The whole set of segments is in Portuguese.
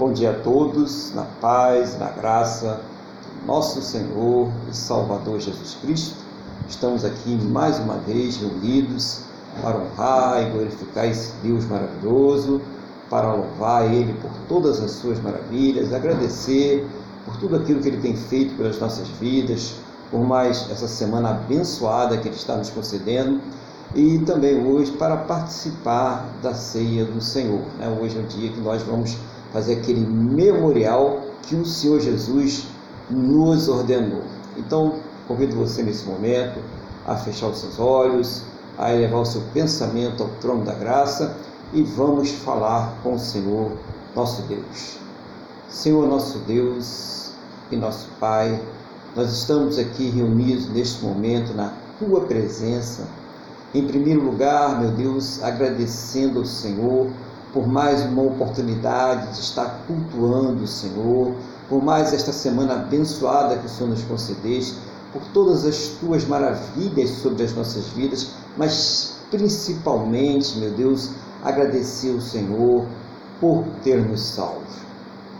Bom dia a todos, na paz, na graça do nosso Senhor e Salvador Jesus Cristo. Estamos aqui mais uma vez reunidos para honrar e glorificar esse Deus maravilhoso, para louvar Ele por todas as suas maravilhas, agradecer por tudo aquilo que Ele tem feito pelas nossas vidas, por mais essa semana abençoada que Ele está nos concedendo e também hoje para participar da ceia do Senhor. Né? Hoje é o dia que nós vamos fazer aquele memorial que o Senhor Jesus nos ordenou. Então, convido você nesse momento a fechar os seus olhos, a elevar o seu pensamento ao trono da graça e vamos falar com o Senhor, nosso Deus. Senhor, nosso Deus e nosso Pai, nós estamos aqui reunidos neste momento na tua presença. Em primeiro lugar, meu Deus, agradecendo ao Senhor por mais uma oportunidade de estar cultuando o Senhor, por mais esta semana abençoada que o Senhor nos concedeste, por todas as tuas maravilhas sobre as nossas vidas, mas principalmente, meu Deus, agradecer ao Senhor por ter nos salvo.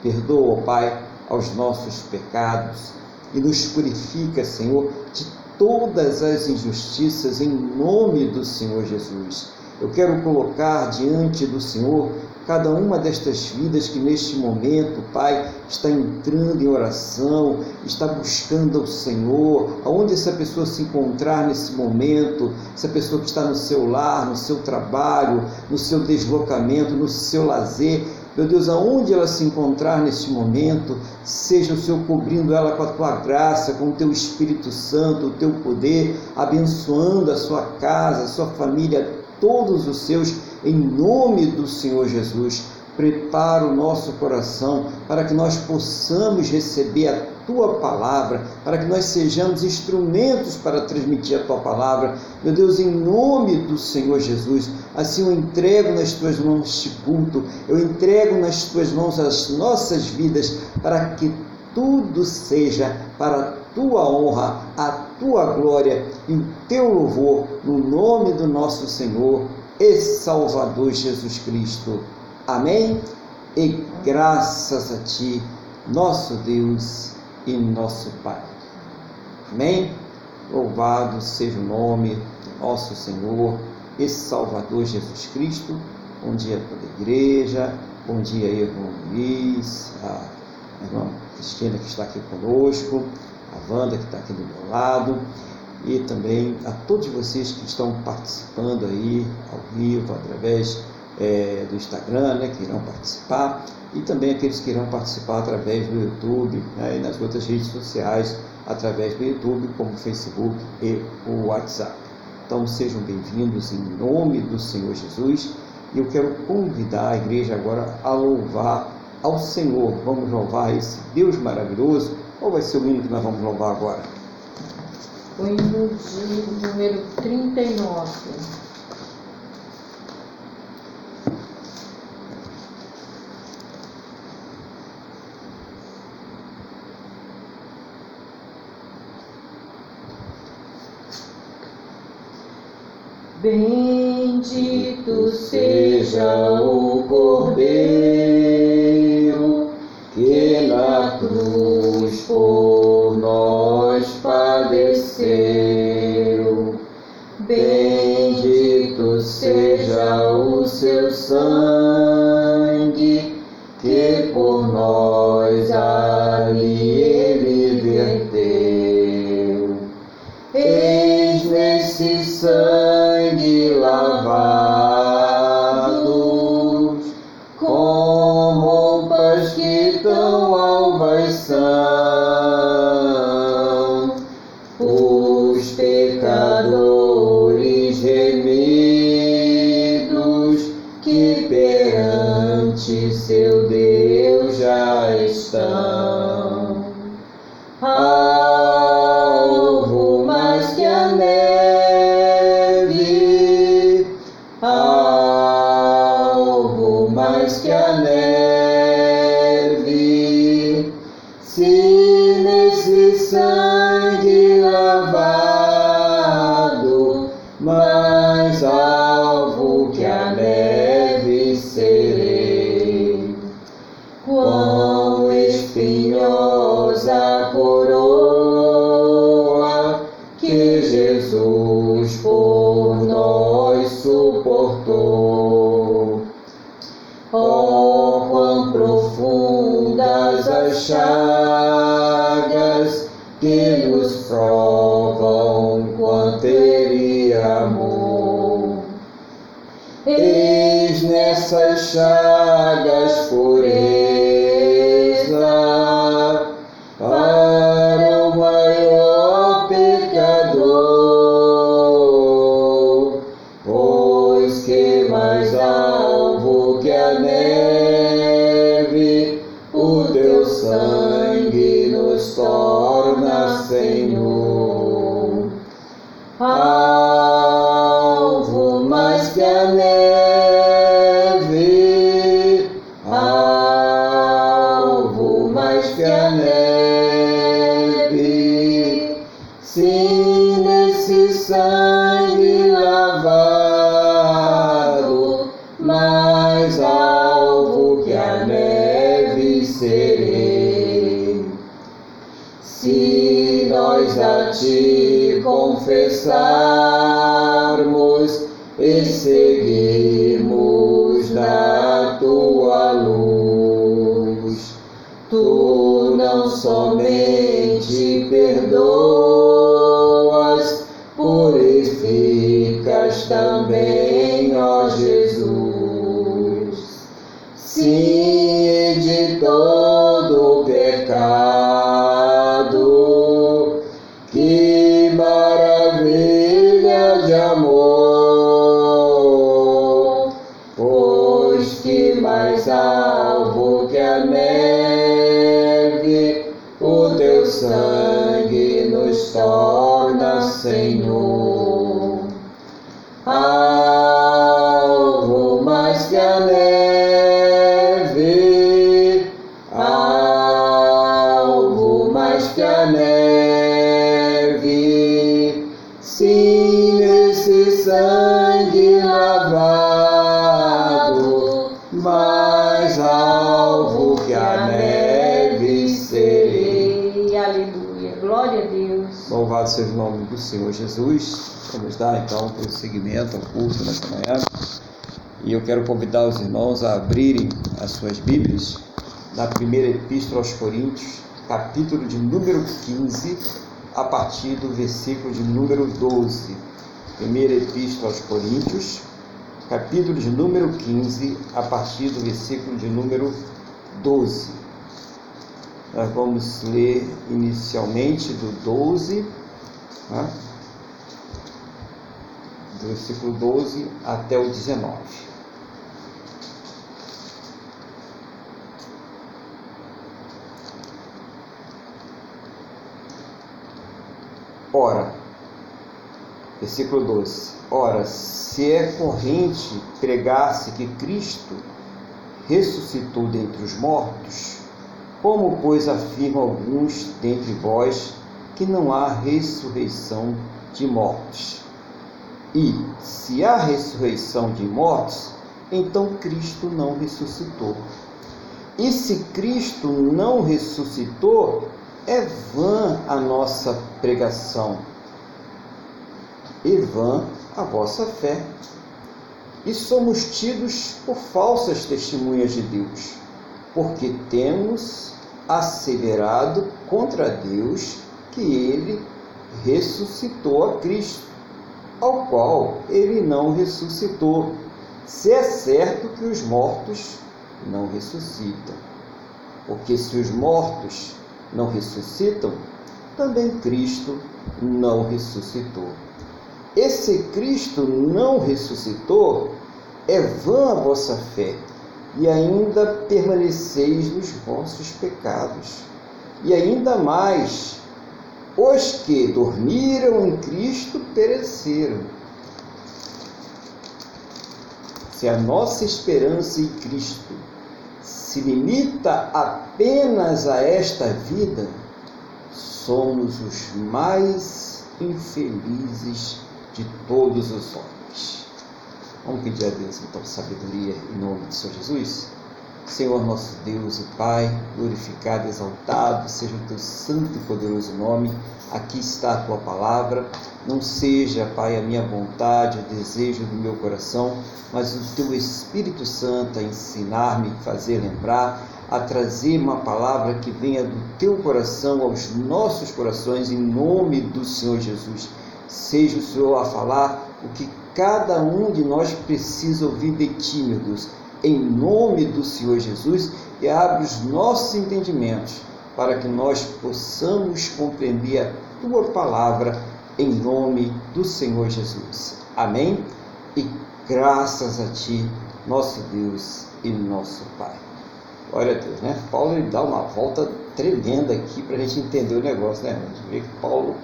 Perdoa, Pai, aos nossos pecados e nos purifica, Senhor, de todas as injustiças em nome do Senhor Jesus. Eu quero colocar diante do Senhor cada uma destas vidas que neste momento, Pai, está entrando em oração, está buscando ao Senhor, aonde essa pessoa se encontrar nesse momento, essa pessoa que está no seu lar, no seu trabalho, no seu deslocamento, no seu lazer, meu Deus, aonde ela se encontrar neste momento, seja o Senhor cobrindo ela com a tua graça, com o teu Espírito Santo, o teu poder, abençoando a sua casa, a sua família, todos os seus, em nome do Senhor Jesus. Prepara o nosso coração para que nós possamos receber a tua palavra, para que nós sejamos instrumentos para transmitir a tua palavra. Meu Deus, em nome do Senhor Jesus, assim eu entrego nas tuas mãos este culto, eu entrego nas tuas mãos as nossas vidas, para que tudo seja para a tua honra, a tua glória e o teu louvor, no nome do nosso Senhor e Salvador Jesus Cristo. Amém? E graças a ti, nosso Deus e nosso Pai. Amém? Louvado seja o nome do nosso Senhor e Salvador Jesus Cristo. Bom dia toda a igreja, bom dia, irmão Luiz, irmã Cristina que está aqui conosco, a Wanda que está aqui do meu lado e também a todos vocês que estão participando aí ao vivo através é, do Instagram, né, que irão participar e também aqueles que irão participar através do YouTube né, e nas outras redes sociais através do YouTube, como o Facebook e o WhatsApp. Então sejam bem-vindos em nome do Senhor Jesus e eu quero convidar a igreja agora a louvar ao Senhor. Vamos louvar esse Deus maravilhoso. Qual vai ser o hino que nós vamos louvar agora? O hino de número 39. Bendito seja o Cordeiro que na cruz por nós padeceu. Bendito seja o seu sangue que por nós ali ele verteu. Eis nesse sangue chagas que nos provam quanto teria amor. Eis nessas chagas Louvado seja o nome do Senhor Jesus. Vamos dar então prosseguimento ao culto nesta manhã. E eu quero convidar os irmãos a abrirem as suas Bíblias na primeira epístola aos Coríntios, capítulo de número 15, a partir do versículo de número 12. Primeira epístola aos Coríntios, capítulo de número 15, a partir do versículo de número 12. Nós vamos ler inicialmente do 12, né? do versículo 12 até o 19. Ora, versículo 12: Ora, se é corrente pregar-se que Cristo ressuscitou dentre os mortos, como, pois, afirmam alguns dentre vós que não há ressurreição de mortos? E, se há ressurreição de mortos, então Cristo não ressuscitou. E se Cristo não ressuscitou, é vã a nossa pregação, e vã a vossa fé. E somos tidos por falsas testemunhas de Deus, porque temos asseverado contra Deus que ele ressuscitou a Cristo, ao qual ele não ressuscitou, se é certo que os mortos não ressuscitam. Porque se os mortos não ressuscitam, também Cristo não ressuscitou. Esse Cristo não ressuscitou, é vã a vossa fé, e ainda permaneceis nos vossos pecados. E ainda mais, os que dormiram em Cristo pereceram. Se a nossa esperança em Cristo se limita apenas a esta vida, somos os mais infelizes de todos os homens. Vamos pedir a Deus então sabedoria em nome de Senhor Jesus? Senhor nosso Deus e Pai, glorificado, exaltado seja o teu santo e poderoso nome. Aqui está a tua palavra. Não seja, Pai, a minha vontade, o desejo do meu coração, mas o teu Espírito Santo a ensinar-me, fazer lembrar, a trazer uma palavra que venha do teu coração aos nossos corações, em nome do Senhor Jesus. Seja o Senhor a falar o que cada um de nós precisa ouvir de ti, meu Deus em nome do Senhor Jesus e abre os nossos entendimentos para que nós possamos compreender a tua palavra em nome do Senhor Jesus. Amém? E graças a ti, nosso Deus e nosso Pai. Glória a Deus, né? Paulo ele dá uma volta tremenda aqui para a gente entender o negócio, né? A gente vê que Paulo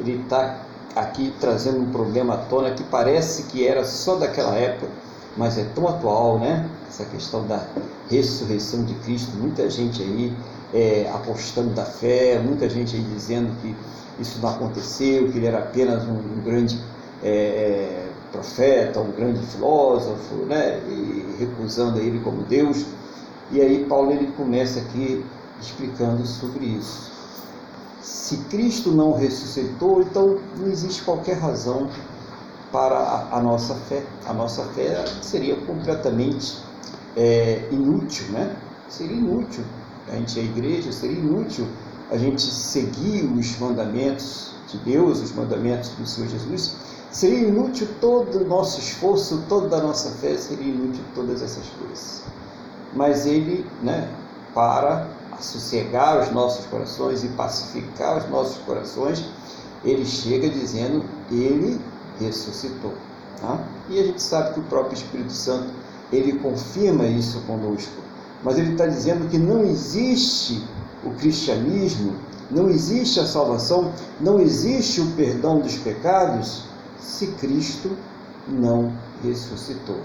ele está aqui trazendo um problema à tona que parece que era só daquela época mas é tão atual, né? Essa questão da ressurreição de Cristo, muita gente aí é, apostando da fé, muita gente aí dizendo que isso não aconteceu, que ele era apenas um, um grande é, é profeta, um grande filósofo, né? E recusando ele como Deus. E aí Paulo ele começa aqui explicando sobre isso. Se Cristo não ressuscitou, então não existe qualquer razão para a, a nossa fé. A nossa fé seria completamente é, inútil, né? Seria inútil a gente à igreja, seria inútil a gente seguir os mandamentos de Deus, os mandamentos do Senhor Jesus. Seria inútil todo o nosso esforço, toda a nossa fé, seria inútil todas essas coisas. Mas Ele, né, para sossegar os nossos corações e pacificar os nossos corações, Ele chega dizendo, Ele ressuscitou. Tá? E a gente sabe que o próprio Espírito Santo ele confirma isso conosco. Mas ele está dizendo que não existe o cristianismo, não existe a salvação, não existe o perdão dos pecados se Cristo não ressuscitou.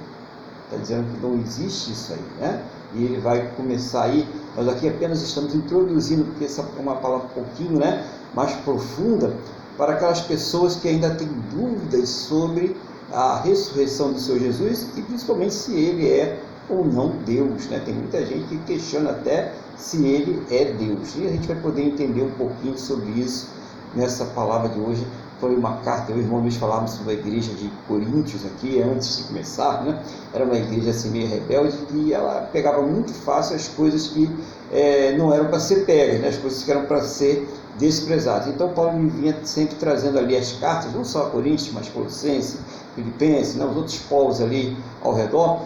Está dizendo que não existe isso aí, né? E ele vai começar aí, nós aqui apenas estamos introduzindo, porque essa é uma palavra um pouquinho né, mais profunda, para aquelas pessoas que ainda têm dúvidas sobre a ressurreição do Senhor Jesus e principalmente se ele é ou não Deus. Né? Tem muita gente que questiona até se ele é Deus. E a gente vai poder entender um pouquinho sobre isso nessa palavra de hoje. Foi uma carta, eu e o irmão Luiz falávamos sobre a igreja de Coríntios aqui, antes de começar, né? Era uma igreja assim meio rebelde e ela pegava muito fácil as coisas que é, não eram para ser pegas, né? as coisas que eram para ser desprezados. Então Paulo vinha sempre trazendo ali as cartas, não só a Coríntios, mas Colossenses, Filipenses, né, os outros povos ali ao redor,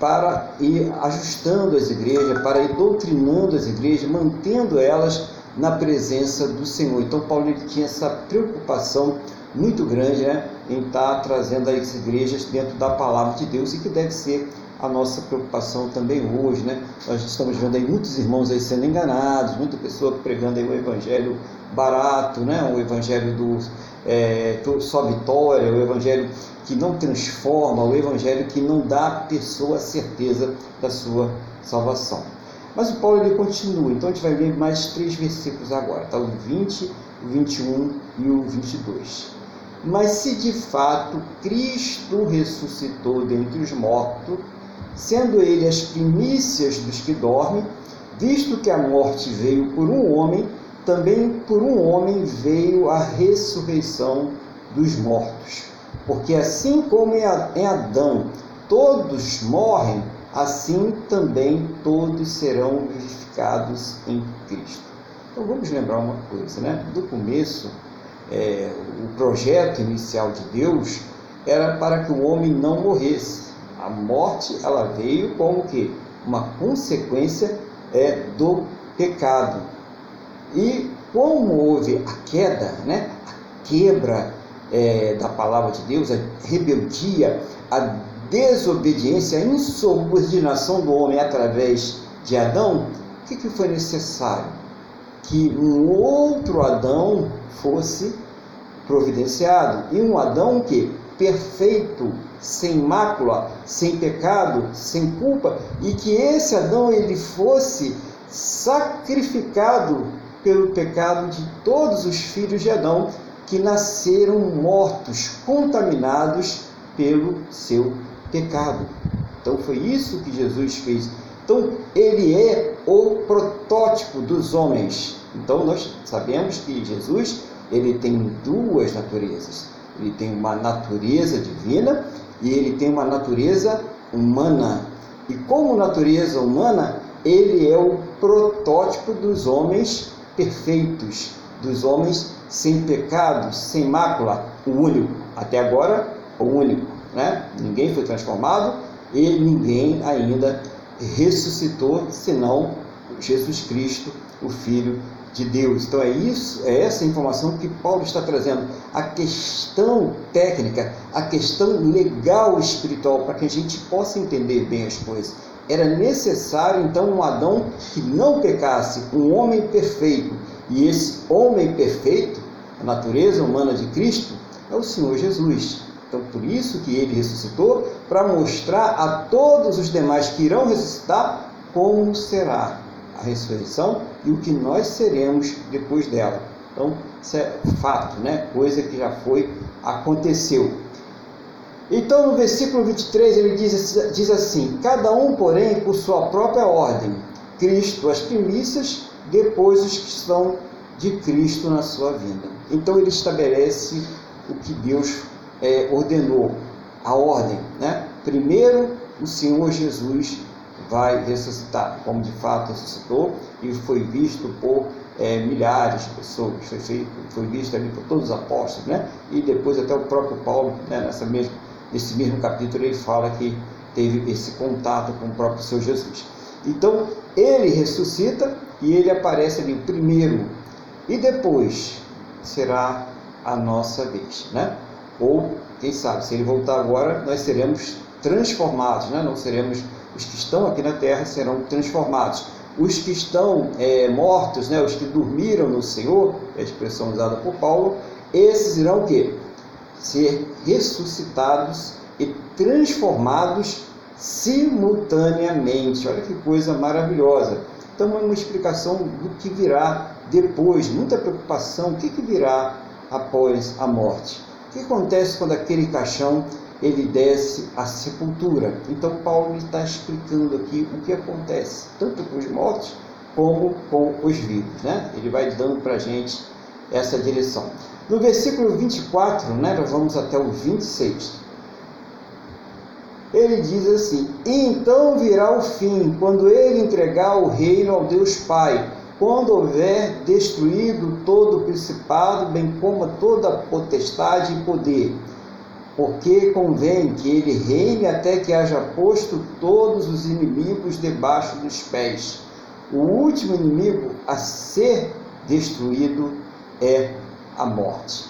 para ir ajustando as igrejas, para ir doutrinando as igrejas, mantendo elas na presença do Senhor. Então Paulo ele tinha essa preocupação muito grande né, em estar trazendo as igrejas dentro da palavra de Deus e que deve ser a nossa preocupação também hoje, né? Nós estamos vendo aí muitos irmãos aí sendo enganados, muita pessoa pregando aí o evangelho barato, né? O evangelho do é, só vitória, o evangelho que não transforma, o evangelho que não dá à pessoa a certeza da sua salvação. Mas o Paulo ele continua, então a gente vai ler mais três versículos agora, tá? O 20, o 21 e o 22. Mas se de fato Cristo ressuscitou dentre os mortos, sendo ele as primícias dos que dormem, visto que a morte veio por um homem, também por um homem veio a ressurreição dos mortos. Porque assim como em Adão todos morrem, assim também todos serão vivificados em Cristo. Então vamos lembrar uma coisa, né? Do começo, é, o projeto inicial de Deus era para que o homem não morresse. A morte ela veio como que uma consequência é, do pecado. E como houve a queda, né, a quebra é, da palavra de Deus, a rebeldia, a desobediência, a insubordinação do homem através de Adão, o que, que foi necessário? Que um outro Adão fosse providenciado. E um Adão que perfeito, sem mácula, sem pecado, sem culpa, e que esse Adão ele fosse sacrificado pelo pecado de todos os filhos de Adão que nasceram mortos, contaminados pelo seu pecado. Então foi isso que Jesus fez. Então, ele é o protótipo dos homens. Então, nós sabemos que Jesus ele tem duas naturezas. Ele tem uma natureza divina e ele tem uma natureza humana. E como natureza humana, ele é o protótipo dos homens perfeitos, dos homens sem pecado, sem mácula, o único. Até agora, o único. Né? Ninguém foi transformado e ninguém ainda ressuscitou, senão Jesus Cristo, o Filho de Deus. Então é isso, é essa informação que Paulo está trazendo. A questão técnica, a questão legal espiritual, para que a gente possa entender bem as coisas. Era necessário então um Adão que não pecasse, um homem perfeito. E esse homem perfeito, a natureza humana de Cristo, é o Senhor Jesus. Então, por isso que ele ressuscitou, para mostrar a todos os demais que irão ressuscitar como será a ressurreição e o que nós seremos depois dela. Então, isso é fato, né? coisa que já foi, aconteceu. Então, no versículo 23, ele diz, diz assim: Cada um, porém, por sua própria ordem, Cristo as primícias, depois os que estão de Cristo na sua vida. Então, ele estabelece o que Deus é, ordenou, a ordem. Né? Primeiro, o Senhor Jesus vai ressuscitar, como de fato ressuscitou e foi visto por é, milhares de pessoas, foi, feito, foi visto ali por todos os apóstolos, né? e depois até o próprio Paulo, né, nessa mesma, nesse mesmo capítulo, ele fala que teve esse contato com o próprio Senhor Jesus. Então, ele ressuscita e ele aparece ali primeiro, e depois será a nossa vez, né? Ou, quem sabe, se ele voltar agora, nós seremos transformados, né? não seremos os que estão aqui na terra serão transformados. Os que estão é, mortos, né, os que dormiram no Senhor, é a expressão usada por Paulo, esses irão o quê? Ser ressuscitados e transformados simultaneamente. Olha que coisa maravilhosa. Então, é uma explicação do que virá depois, muita preocupação, o que, que virá após a morte. O que acontece quando aquele caixão ele desce à sepultura. Então Paulo está explicando aqui o que acontece, tanto com os mortos como com os vivos. Né? Ele vai dando para a gente essa direção. No versículo 24, né, nós vamos até o 26. Ele diz assim: Então virá o fim, quando ele entregar o reino ao Deus Pai, quando houver destruído todo o principado, bem como toda potestade e poder porque convém que ele reine até que haja posto todos os inimigos debaixo dos pés. O último inimigo a ser destruído é a morte.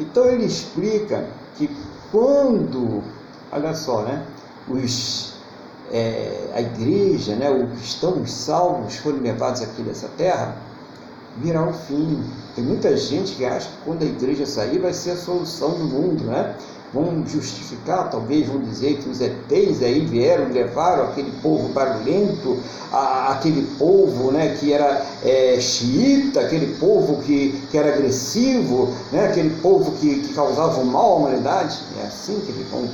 Então ele explica que quando, olha só, né, os, é, a igreja, né, os cristãos salvos forem levados aqui dessa terra, virá o fim. Tem muita gente que acha que quando a igreja sair vai ser a solução do mundo, né? vão justificar, talvez vão dizer que os ETs aí vieram, levaram aquele povo barulhento, a, aquele povo né, que era é, xiita, aquele povo que, que era agressivo, né, aquele povo que, que causava mal à humanidade. É assim que eles vão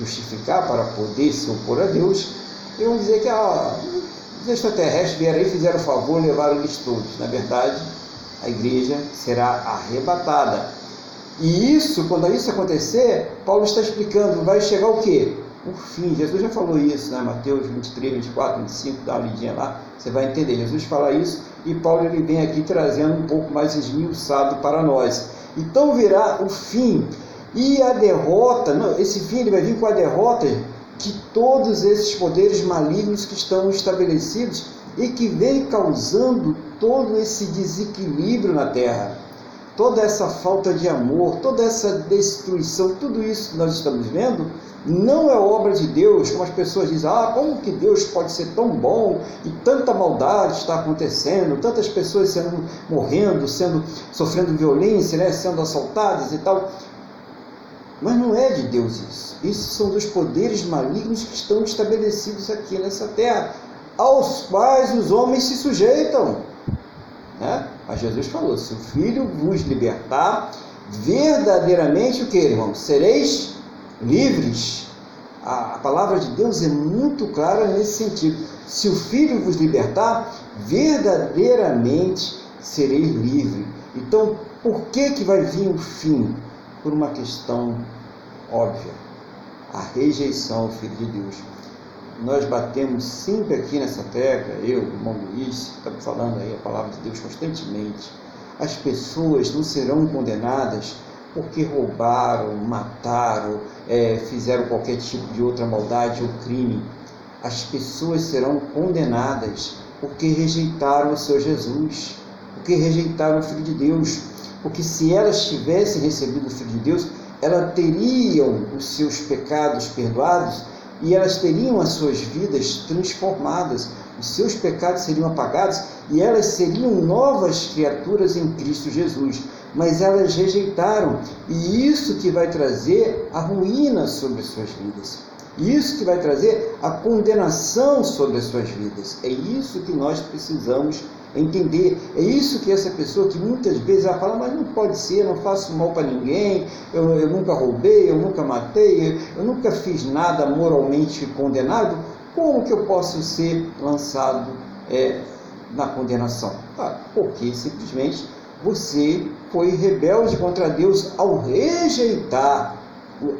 justificar para poder se opor a Deus. E vão dizer que ah, os extraterrestres vieram aí, fizeram o favor, levaram eles todos. Na verdade, a igreja será arrebatada e isso, quando isso acontecer, Paulo está explicando, vai chegar o quê? O fim. Jesus já falou isso, né? Mateus 23, 24, 25, dá uma lidinha lá, você vai entender. Jesus fala isso e Paulo ele vem aqui trazendo um pouco mais esmiuçado para nós. Então virá o fim e a derrota, não, esse fim ele vai vir com a derrota de todos esses poderes malignos que estão estabelecidos e que vem causando todo esse desequilíbrio na terra toda essa falta de amor, toda essa destruição, tudo isso que nós estamos vendo, não é obra de Deus, como as pessoas dizem, ah, como que Deus pode ser tão bom e tanta maldade está acontecendo, tantas pessoas sendo morrendo, sendo sofrendo violência, né, sendo assaltadas e tal. Mas não é de Deus isso. Isso são dos poderes malignos que estão estabelecidos aqui nessa terra, aos quais os homens se sujeitam. Né? Mas Jesus falou: se o Filho vos libertar, verdadeiramente o que, irmão? Sereis livres. A, a palavra de Deus é muito clara nesse sentido. Se o Filho vos libertar, verdadeiramente sereis livre. Então, por que, que vai vir o fim? Por uma questão óbvia: a rejeição ao Filho de Deus. Nós batemos sempre aqui nessa tecla, eu, o irmão Luiz, estamos falando aí a palavra de Deus constantemente. As pessoas não serão condenadas porque roubaram, mataram, é, fizeram qualquer tipo de outra maldade ou crime. As pessoas serão condenadas porque rejeitaram o seu Jesus, porque rejeitaram o Filho de Deus. Porque se elas tivessem recebido o Filho de Deus, elas teriam os seus pecados perdoados e elas teriam as suas vidas transformadas, os seus pecados seriam apagados e elas seriam novas criaturas em Cristo Jesus. Mas elas rejeitaram, e isso que vai trazer a ruína sobre suas vidas. Isso que vai trazer a condenação sobre as suas vidas. É isso que nós precisamos entender. É isso que essa pessoa que muitas vezes ela fala, mas não pode ser, eu não faço mal para ninguém, eu, eu nunca roubei, eu nunca matei, eu, eu nunca fiz nada moralmente condenado, como que eu posso ser lançado é, na condenação? Ah, porque simplesmente você foi rebelde contra Deus ao rejeitar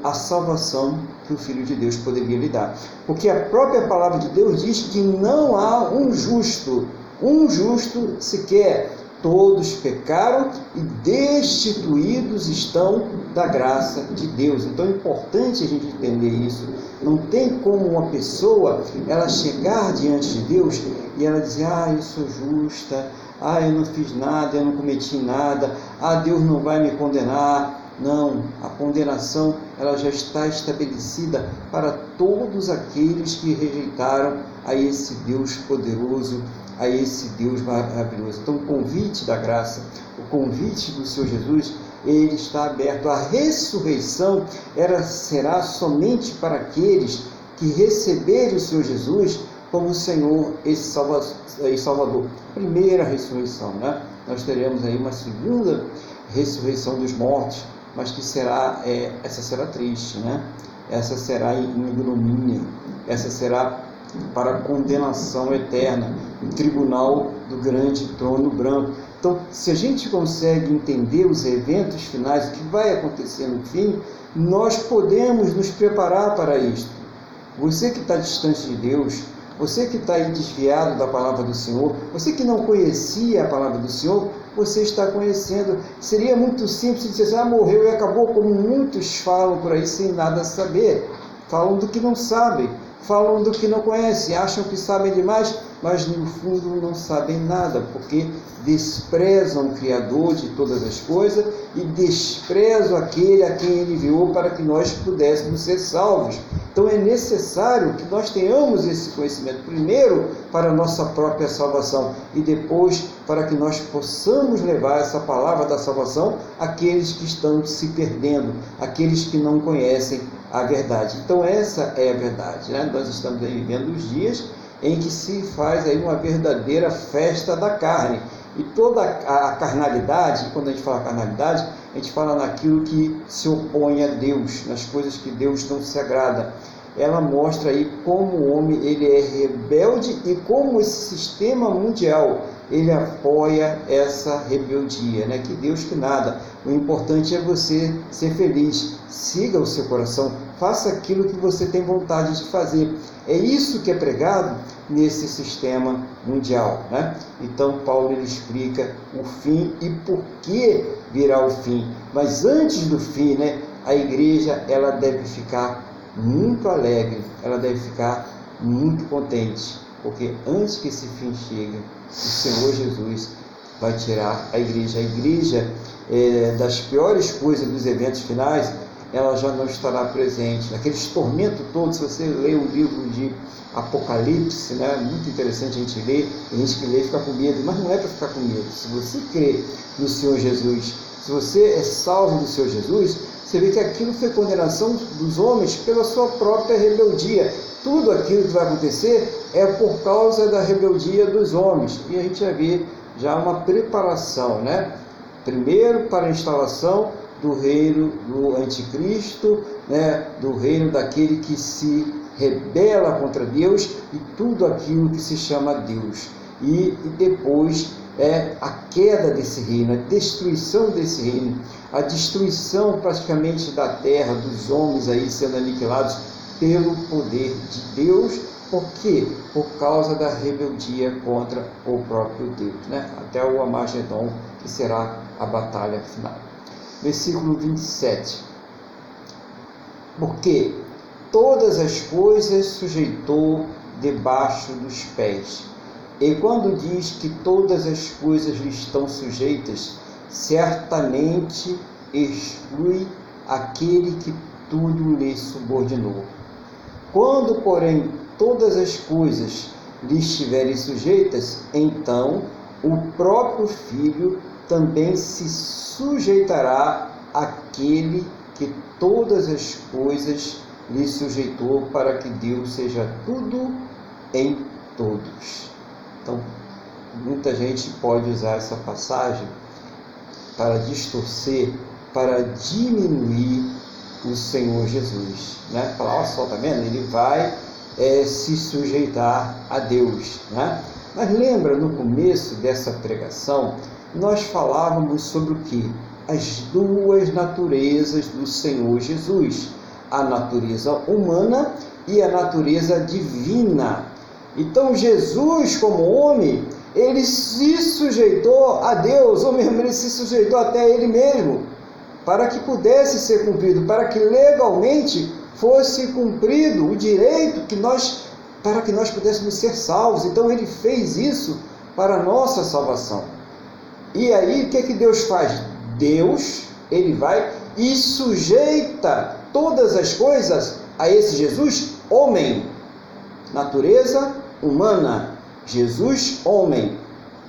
a salvação que o Filho de Deus poderia lhe dar. Porque a própria palavra de Deus diz que não há um justo um justo sequer. Todos pecaram e destituídos estão da graça de Deus. Então é importante a gente entender isso. Não tem como uma pessoa ela chegar diante de Deus e ela dizer: "Ah, eu sou justa. Ah, eu não fiz nada, eu não cometi nada. Ah, Deus não vai me condenar." Não, a condenação ela já está estabelecida para todos aqueles que rejeitaram a esse Deus poderoso, a esse Deus maravilhoso. Então, o convite da graça, o convite do Senhor Jesus, ele está aberto. A ressurreição era, será somente para aqueles que receberem o Senhor Jesus como Senhor e Salvador. Primeira ressurreição, né? Nós teremos aí uma segunda ressurreição dos mortos, mas que será, é, essa será triste, né? Essa será em ignomínia, essa será para condenação eterna, o tribunal do grande trono branco. Então, se a gente consegue entender os eventos finais, o que vai acontecer no fim, nós podemos nos preparar para isto. Você que está distante de Deus, você que está aí desviado da palavra do Senhor, você que não conhecia a palavra do Senhor, você está conhecendo. Seria muito simples dizer assim, ah, morreu e acabou, como muitos falam por aí sem nada saber. Falam do que não sabem falam do que não conhecem, acham que sabem demais, mas no fundo não sabem nada, porque desprezam o Criador de todas as coisas e desprezam aquele a quem ele enviou para que nós pudéssemos ser salvos. Então é necessário que nós tenhamos esse conhecimento, primeiro para a nossa própria salvação e depois para que nós possamos levar essa palavra da salvação àqueles que estão se perdendo, àqueles que não conhecem a verdade. Então essa é a verdade. Né? Nós estamos vivendo os dias em que se faz aí uma verdadeira festa da carne. E toda a carnalidade, quando a gente fala carnalidade, a gente fala naquilo que se opõe a Deus, nas coisas que Deus não se agrada. Ela mostra aí como o homem ele é rebelde e como esse sistema mundial ele apoia essa rebeldia, né? Que Deus que nada. O importante é você ser feliz. Siga o seu coração, faça aquilo que você tem vontade de fazer. É isso que é pregado nesse sistema mundial, né? Então Paulo ele explica o fim e por que virá o fim. Mas antes do fim, né, a igreja ela deve ficar muito alegre, ela deve ficar muito contente, porque antes que esse fim chegue, o Senhor Jesus vai tirar a igreja. A igreja, é, das piores coisas dos eventos finais, ela já não estará presente. Naqueles tormentos todos, se você lê o livro de Apocalipse, né, muito interessante a gente ler, a gente que lê fica com medo, mas não é para ficar com medo. Se você crê no Senhor Jesus, se você é salvo do Senhor Jesus, você vê que aquilo foi condenação dos homens pela sua própria rebeldia. Tudo aquilo que vai acontecer é por causa da rebeldia dos homens. E a gente vai ver já uma preparação, né? Primeiro para a instalação do reino do anticristo, né? do reino daquele que se rebela contra Deus e tudo aquilo que se chama Deus. E, e depois é a queda desse reino, a destruição desse reino, a destruição praticamente da terra, dos homens aí sendo aniquilados pelo poder de Deus. Por quê? Por causa da rebeldia contra o próprio Deus, né? até o Amagedon, que será a batalha final. Versículo 27. Porque todas as coisas sujeitou debaixo dos pés e quando diz que todas as coisas lhe estão sujeitas, certamente exclui aquele que tudo lhe subordinou. Quando, porém, todas as coisas lhe estiverem sujeitas, então o próprio Filho também se sujeitará àquele que todas as coisas lhe sujeitou, para que Deus seja tudo em todos. Então, muita gente pode usar essa passagem para distorcer, para diminuir o Senhor Jesus. Né? Falar, olha só, tá vendo? Ele vai é, se sujeitar a Deus. Né? Mas lembra, no começo dessa pregação, nós falávamos sobre o que? As duas naturezas do Senhor Jesus. A natureza humana e a natureza divina. Então Jesus, como homem, ele se sujeitou a Deus, ou mesmo ele se sujeitou até a ele mesmo, para que pudesse ser cumprido, para que legalmente fosse cumprido o direito que nós para que nós pudéssemos ser salvos. Então ele fez isso para a nossa salvação. E aí o que que Deus faz? Deus, ele vai e sujeita todas as coisas a esse Jesus, homem, natureza humana, Jesus, homem.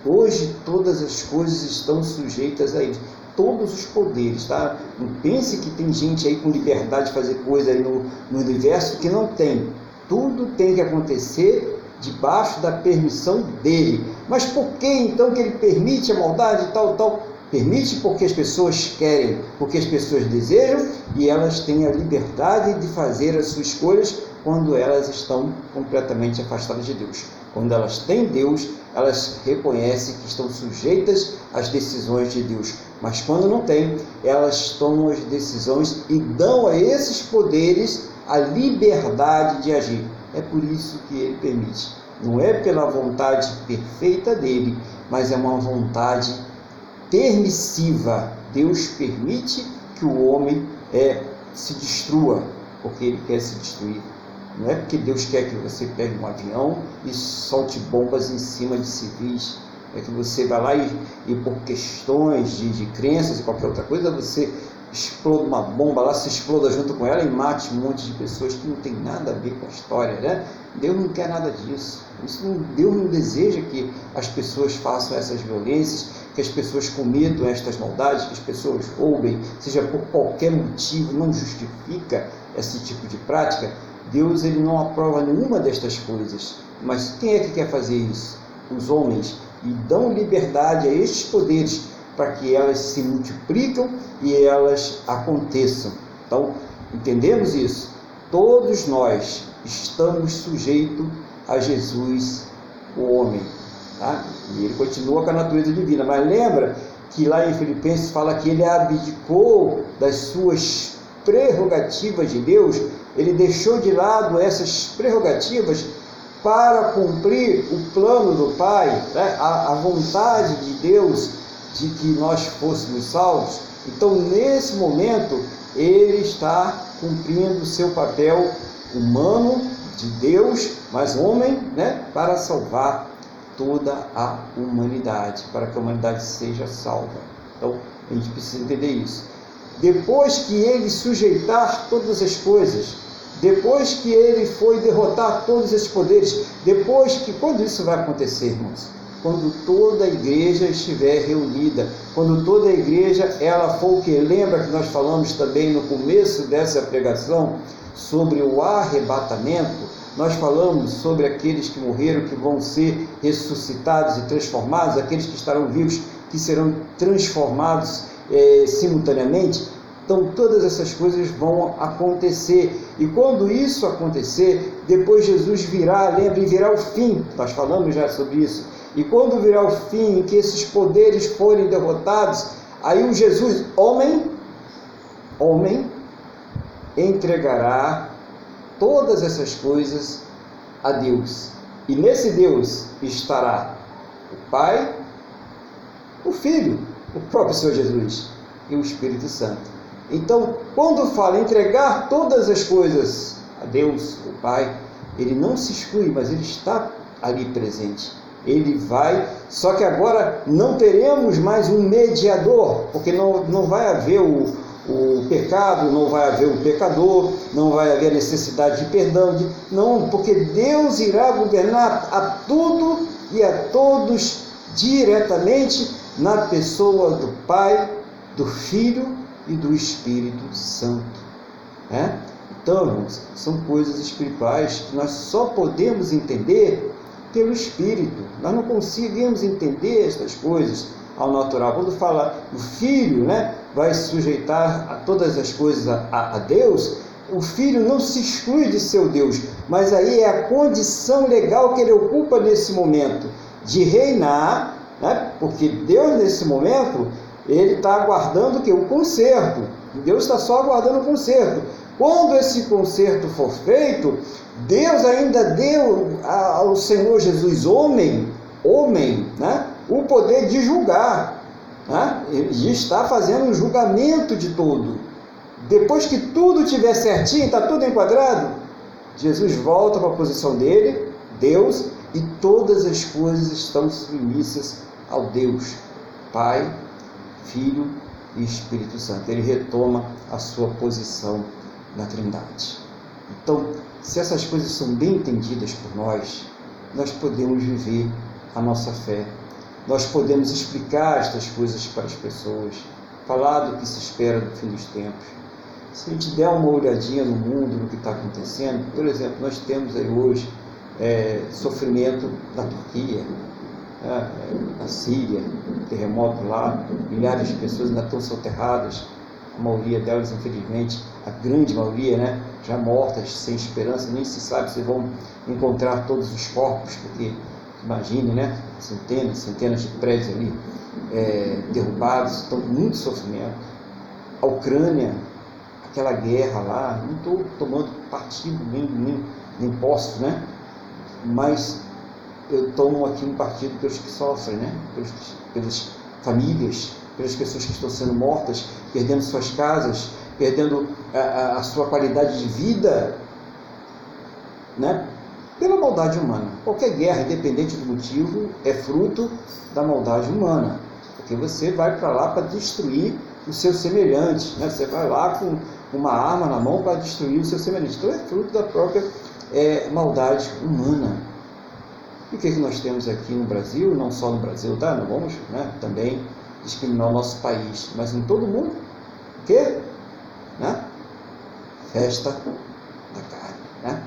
Hoje todas as coisas estão sujeitas a ele, todos os poderes, tá? Não pense que tem gente aí com liberdade de fazer coisa aí no, no universo que não tem. Tudo tem que acontecer debaixo da permissão dele. Mas por que então que ele permite a maldade tal, tal? Permite porque as pessoas querem, porque as pessoas desejam e elas têm a liberdade de fazer as suas escolhas quando elas estão completamente afastadas de Deus. Quando elas têm Deus, elas reconhecem que estão sujeitas às decisões de Deus. Mas quando não têm, elas tomam as decisões e dão a esses poderes a liberdade de agir. É por isso que ele permite. Não é pela vontade perfeita dele, mas é uma vontade permissiva. Deus permite que o homem é, se destrua, porque ele quer se destruir. Não é porque Deus quer que você pegue um avião e solte bombas em cima de civis. É que você vai lá e, e por questões de, de crenças e qualquer outra coisa, você exploda uma bomba lá, se exploda junto com ela e mate um monte de pessoas que não tem nada a ver com a história, né? Deus não quer nada disso. Isso não, Deus não deseja que as pessoas façam essas violências, que as pessoas cometam estas maldades, que as pessoas roubem, seja por qualquer motivo, não justifica esse tipo de prática. Deus ele não aprova nenhuma destas coisas. Mas quem é que quer fazer isso? Os homens. E dão liberdade a estes poderes para que elas se multiplicam e elas aconteçam. Então, entendemos isso? Todos nós estamos sujeitos a Jesus, o homem. Tá? E ele continua com a natureza divina. Mas lembra que lá em Filipenses fala que ele abdicou das suas prerrogativas de Deus ele deixou de lado essas prerrogativas para cumprir o plano do Pai, né? a, a vontade de Deus de que nós fôssemos salvos. Então, nesse momento, ele está cumprindo o seu papel humano de Deus, mas homem, né, para salvar toda a humanidade, para que a humanidade seja salva. Então, a gente precisa entender isso. Depois que ele sujeitar todas as coisas, depois que ele foi derrotar todos esses poderes, depois que, quando isso vai acontecer, irmãos? Quando toda a igreja estiver reunida, quando toda a igreja ela for o que lembra que nós falamos também no começo dessa pregação sobre o arrebatamento, nós falamos sobre aqueles que morreram, que vão ser ressuscitados e transformados, aqueles que estarão vivos, que serão transformados é, simultaneamente Então todas essas coisas vão acontecer. E quando isso acontecer, depois Jesus virá, lembre, virá o fim. Nós falamos já sobre isso. E quando virá o fim, que esses poderes forem derrotados, aí o Jesus, homem, homem, entregará todas essas coisas a Deus. E nesse Deus estará o Pai, o Filho, o próprio Senhor Jesus e o Espírito Santo. Então, quando fala entregar todas as coisas a Deus, o Pai, ele não se exclui, mas ele está ali presente. Ele vai, só que agora não teremos mais um mediador, porque não, não vai haver o, o pecado, não vai haver um pecador, não vai haver necessidade de perdão, de, não, porque Deus irá governar a tudo e a todos diretamente na pessoa do Pai, do Filho e do Espírito Santo. É? Então, são coisas espirituais que nós só podemos entender pelo Espírito. Nós não conseguimos entender estas coisas ao natural. Quando fala o filho, né, vai sujeitar a todas as coisas a, a Deus, o filho não se exclui de seu Deus, mas aí é a condição legal que ele ocupa nesse momento de reinar, né? porque Deus nesse momento ele está aguardando que o conserto. Deus está só aguardando o conserto. Quando esse conserto for feito, Deus ainda deu ao Senhor Jesus homem, homem, né? o poder de julgar. Né? E está fazendo um julgamento de tudo. Depois que tudo estiver certinho, está tudo enquadrado, Jesus volta para a posição dele, Deus, e todas as coisas estão submissas ao Deus, Pai, Filho e Espírito Santo. Ele retoma a sua posição na Trindade. Então, se essas coisas são bem entendidas por nós, nós podemos viver a nossa fé nós podemos explicar estas coisas para as pessoas, falar do que se espera no fim dos tempos. Se a gente der uma olhadinha no mundo, no que está acontecendo, por exemplo, nós temos aí hoje é, sofrimento na Turquia, né, na Síria, terremoto lá, milhares de pessoas ainda estão soterradas, a maioria delas, infelizmente, a grande maioria, né, já mortas, sem esperança, nem se sabe se vão encontrar todos os corpos, porque imagine, né? Centenas, centenas de prédios ali é, derrubados, estão muito sofrimento. A Ucrânia, aquela guerra lá, não estou tomando partido, nem, nem, nem posso, né? Mas eu tomo aqui um partido pelos que sofrem, né? Pelos, pelas famílias, pelas pessoas que estão sendo mortas, perdendo suas casas, perdendo a, a, a sua qualidade de vida, né? pela maldade humana. Qualquer guerra, independente do motivo, é fruto da maldade humana. Porque você vai para lá para destruir o seu semelhante. Né? Você vai lá com uma arma na mão para destruir o seu semelhante. Então é fruto da própria é, maldade humana. E o que, é que nós temos aqui no Brasil, não só no Brasil, tá? Não vamos né, também discriminar o nosso país, mas em todo mundo. O quê? Né? Festa da carne. Né?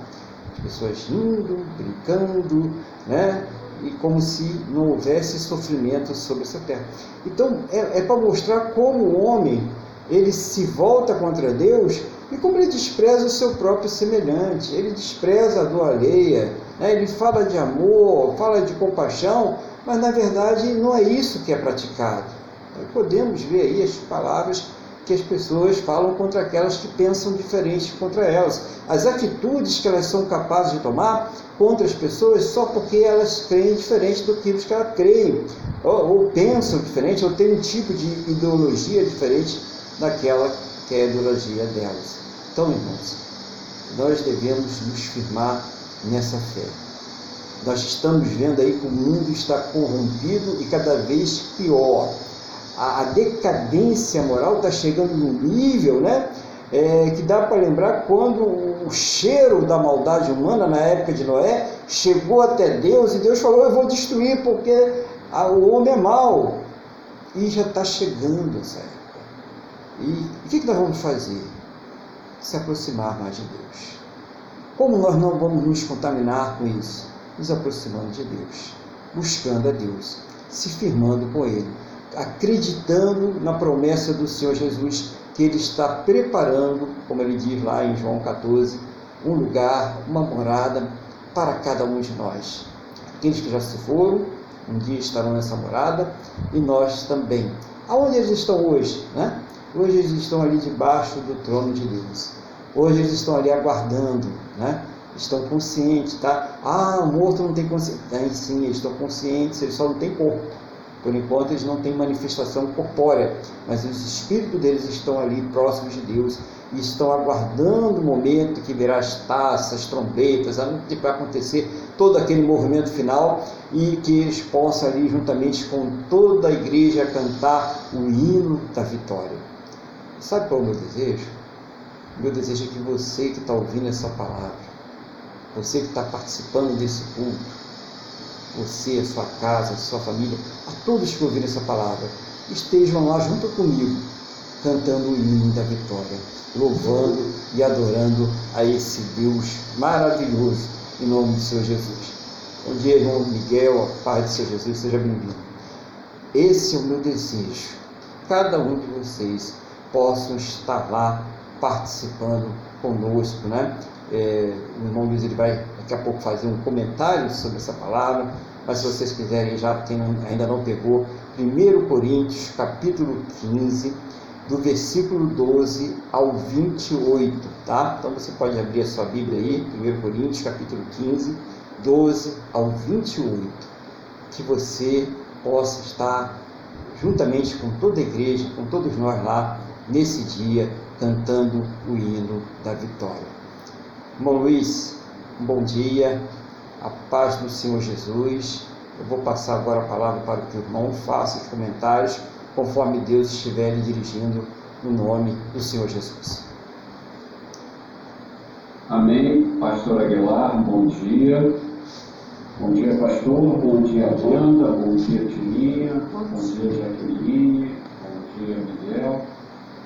pessoas rindo, brincando, né? e como se não houvesse sofrimento sobre essa terra. Então, é, é para mostrar como o homem ele se volta contra Deus e como ele despreza o seu próprio semelhante, ele despreza a dor alheia, né? ele fala de amor, fala de compaixão, mas na verdade não é isso que é praticado. Podemos ver aí as palavras que as pessoas falam contra aquelas que pensam diferente contra elas. As atitudes que elas são capazes de tomar contra as pessoas só porque elas creem diferente do que elas creem, ou, ou pensam diferente, ou têm um tipo de ideologia diferente daquela que é a ideologia delas. Então, irmãos, nós devemos nos firmar nessa fé. Nós estamos vendo aí que o mundo está corrompido e cada vez pior a, a decadência moral está chegando num nível, né? É, que dá para lembrar quando o cheiro da maldade humana na época de Noé chegou até Deus e Deus falou: Eu vou destruir porque a, o homem é mau. E já está chegando essa época. E o que, que nós vamos fazer? Se aproximar mais de Deus. Como nós não vamos nos contaminar com isso? Nos aproximando de Deus, buscando a Deus, se firmando com Ele acreditando na promessa do Senhor Jesus, que Ele está preparando, como ele diz lá em João 14, um lugar, uma morada para cada um de nós. Aqueles que já se foram, um dia estarão nessa morada e nós também. Aonde eles estão hoje? Né? Hoje eles estão ali debaixo do trono de Deus. Hoje eles estão ali aguardando, né? estão conscientes, tá? Ah, morto não tem consciência. Tem sim, eles estão conscientes, eles só não têm corpo. Por enquanto eles não têm manifestação corpórea, mas os espíritos deles estão ali próximos de Deus e estão aguardando o momento que virá as taças, as trombetas, vai acontecer todo aquele movimento final e que eles possam ali juntamente com toda a igreja cantar o hino da vitória. Sabe qual é o meu desejo? Meu desejo é que você que está ouvindo essa palavra, você que está participando desse culto, você, a sua casa, a sua família, a todos que ouviram essa palavra, estejam lá junto comigo, cantando o hino da vitória, louvando e adorando a esse Deus maravilhoso, em nome do Senhor Jesus. Bom dia, irmão Miguel, a paz do Senhor Jesus, seja bem-vindo. Esse é o meu desejo. Cada um de vocês possam estar lá participando conosco, né? É, o irmão Luiz ele vai daqui a pouco fazer um comentário sobre essa palavra, mas se vocês quiserem, já quem ainda não pegou, 1 Coríntios capítulo 15, do versículo 12 ao 28, tá? Então você pode abrir a sua Bíblia aí, 1 Coríntios capítulo 15, 12 ao 28, que você possa estar juntamente com toda a igreja, com todos nós lá, nesse dia, cantando o hino da vitória. Irmão Luiz, bom dia, a paz do Senhor Jesus. Eu vou passar agora a palavra para o teu irmão, faça os comentários conforme Deus estiver lhe dirigindo no nome do Senhor Jesus. Amém. Pastor Aguilar, bom dia. Bom dia, pastor. Bom dia, Wanda. Bom dia, Tininha. Bom dia, Jaqueline. Bom dia, Miguel.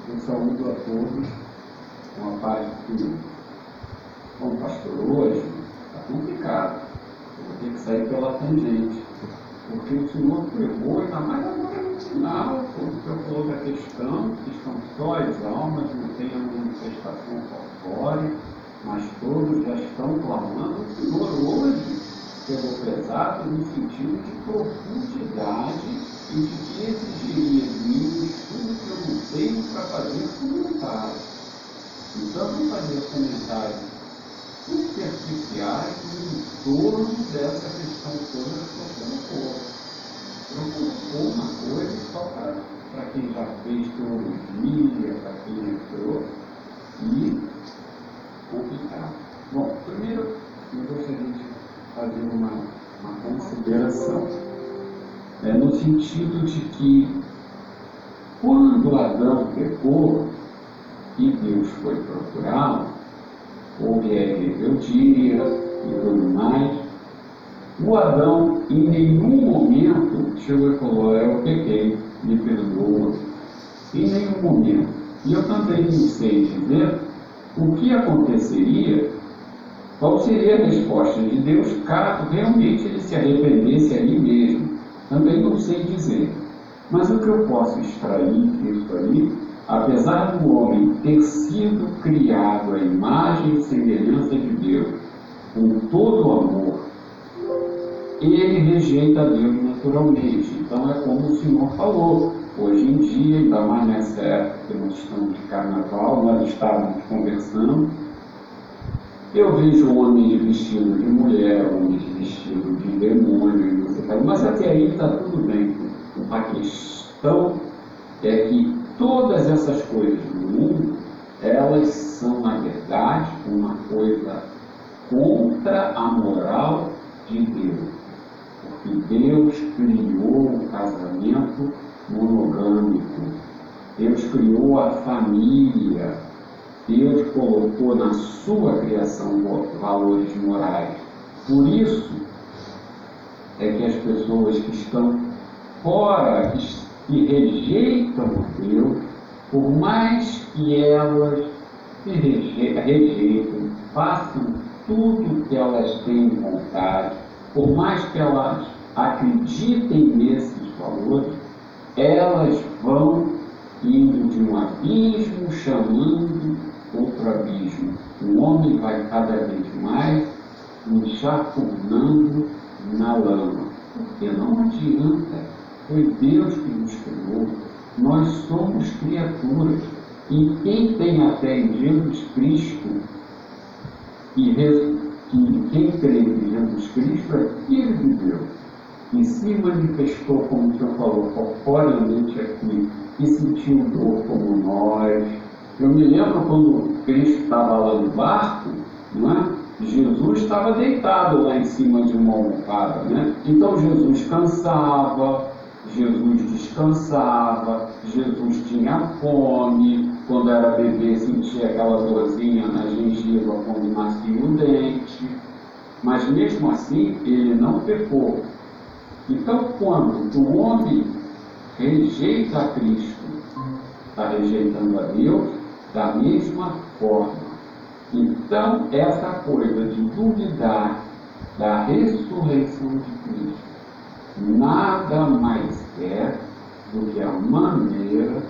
Eu saúdo a todos com a paz de Deus. Bom, pastor, hoje complicado. Eu ter que sair pela tangente. Porque o Senhor pregou, ainda mais agora no final, quando o Senhor falou da questão, que estão só as almas, não tem a manifestação corpórea, mas todos já estão clamando. O Senhor hoje pegou pesado no sentido de profundidade e de que exigiria de mim estudo que eu não tenho para fazer comentário. Então, vou fazer comentários superficiais em torno dessa questão toda que você colocou. Eu colocou uma coisa só para quem já fez teologia, para quem entrou, e complicar. Bom, primeiro eu gostaria de fazer uma, uma consideração. É, no sentido de que quando Adão pecou e Deus foi procurá-lo, houve a rebeldia e tudo mais, o Adão em nenhum momento chegou e falou, eu pequei, me perdoa. Em nenhum momento. E eu também não sei dizer o que aconteceria, qual seria a resposta de Deus caso realmente ele se arrependesse ali mesmo. Também não sei dizer. Mas o que eu posso extrair disso ali apesar do homem ter sido criado à imagem e semelhança de Deus, com todo o amor, ele rejeita Deus naturalmente. Então é como o Senhor falou. Hoje em dia, ainda mais nessa época nós estamos de carnaval, nós estávamos conversando. Eu vejo homens vestidos de mulher, homens vestidos de demônio, mas até aí está tudo bem. A questão é que todas essas coisas do mundo, elas são, na verdade, uma coisa contra a moral de Deus. Porque Deus criou o casamento monogâmico, Deus criou a família, Deus colocou na sua criação valores morais. Por isso é que as pessoas que estão fora, que que rejeitam Deus, por mais que elas se rejeitem, façam tudo que elas têm vontade, por mais que elas acreditem nesses valores, elas vão indo de um abismo chamando outro abismo. O homem vai cada vez mais enxapunando na lama. Porque não adianta. Foi Deus que nos criou. Nós somos criaturas. E quem tem a fé em Jesus Cristo e que quem crê em Jesus Cristo é filho de Deus. E se manifestou, como o senhor falou, corporeamente aqui, e sentiu dor como nós. Eu me lembro quando Cristo estava lá no barco, não é? Jesus estava deitado lá em cima de uma almofada, né? Então Jesus cansava, Jesus descansava, Jesus tinha fome, quando era bebê sentia aquela dorzinha na gengiva quando nascia o dente, mas mesmo assim ele não pecou. Então, quando o homem rejeita a Cristo, está rejeitando a Deus da mesma forma. Então, essa coisa de duvidar da ressurreição de Cristo nada mais é do que a maneira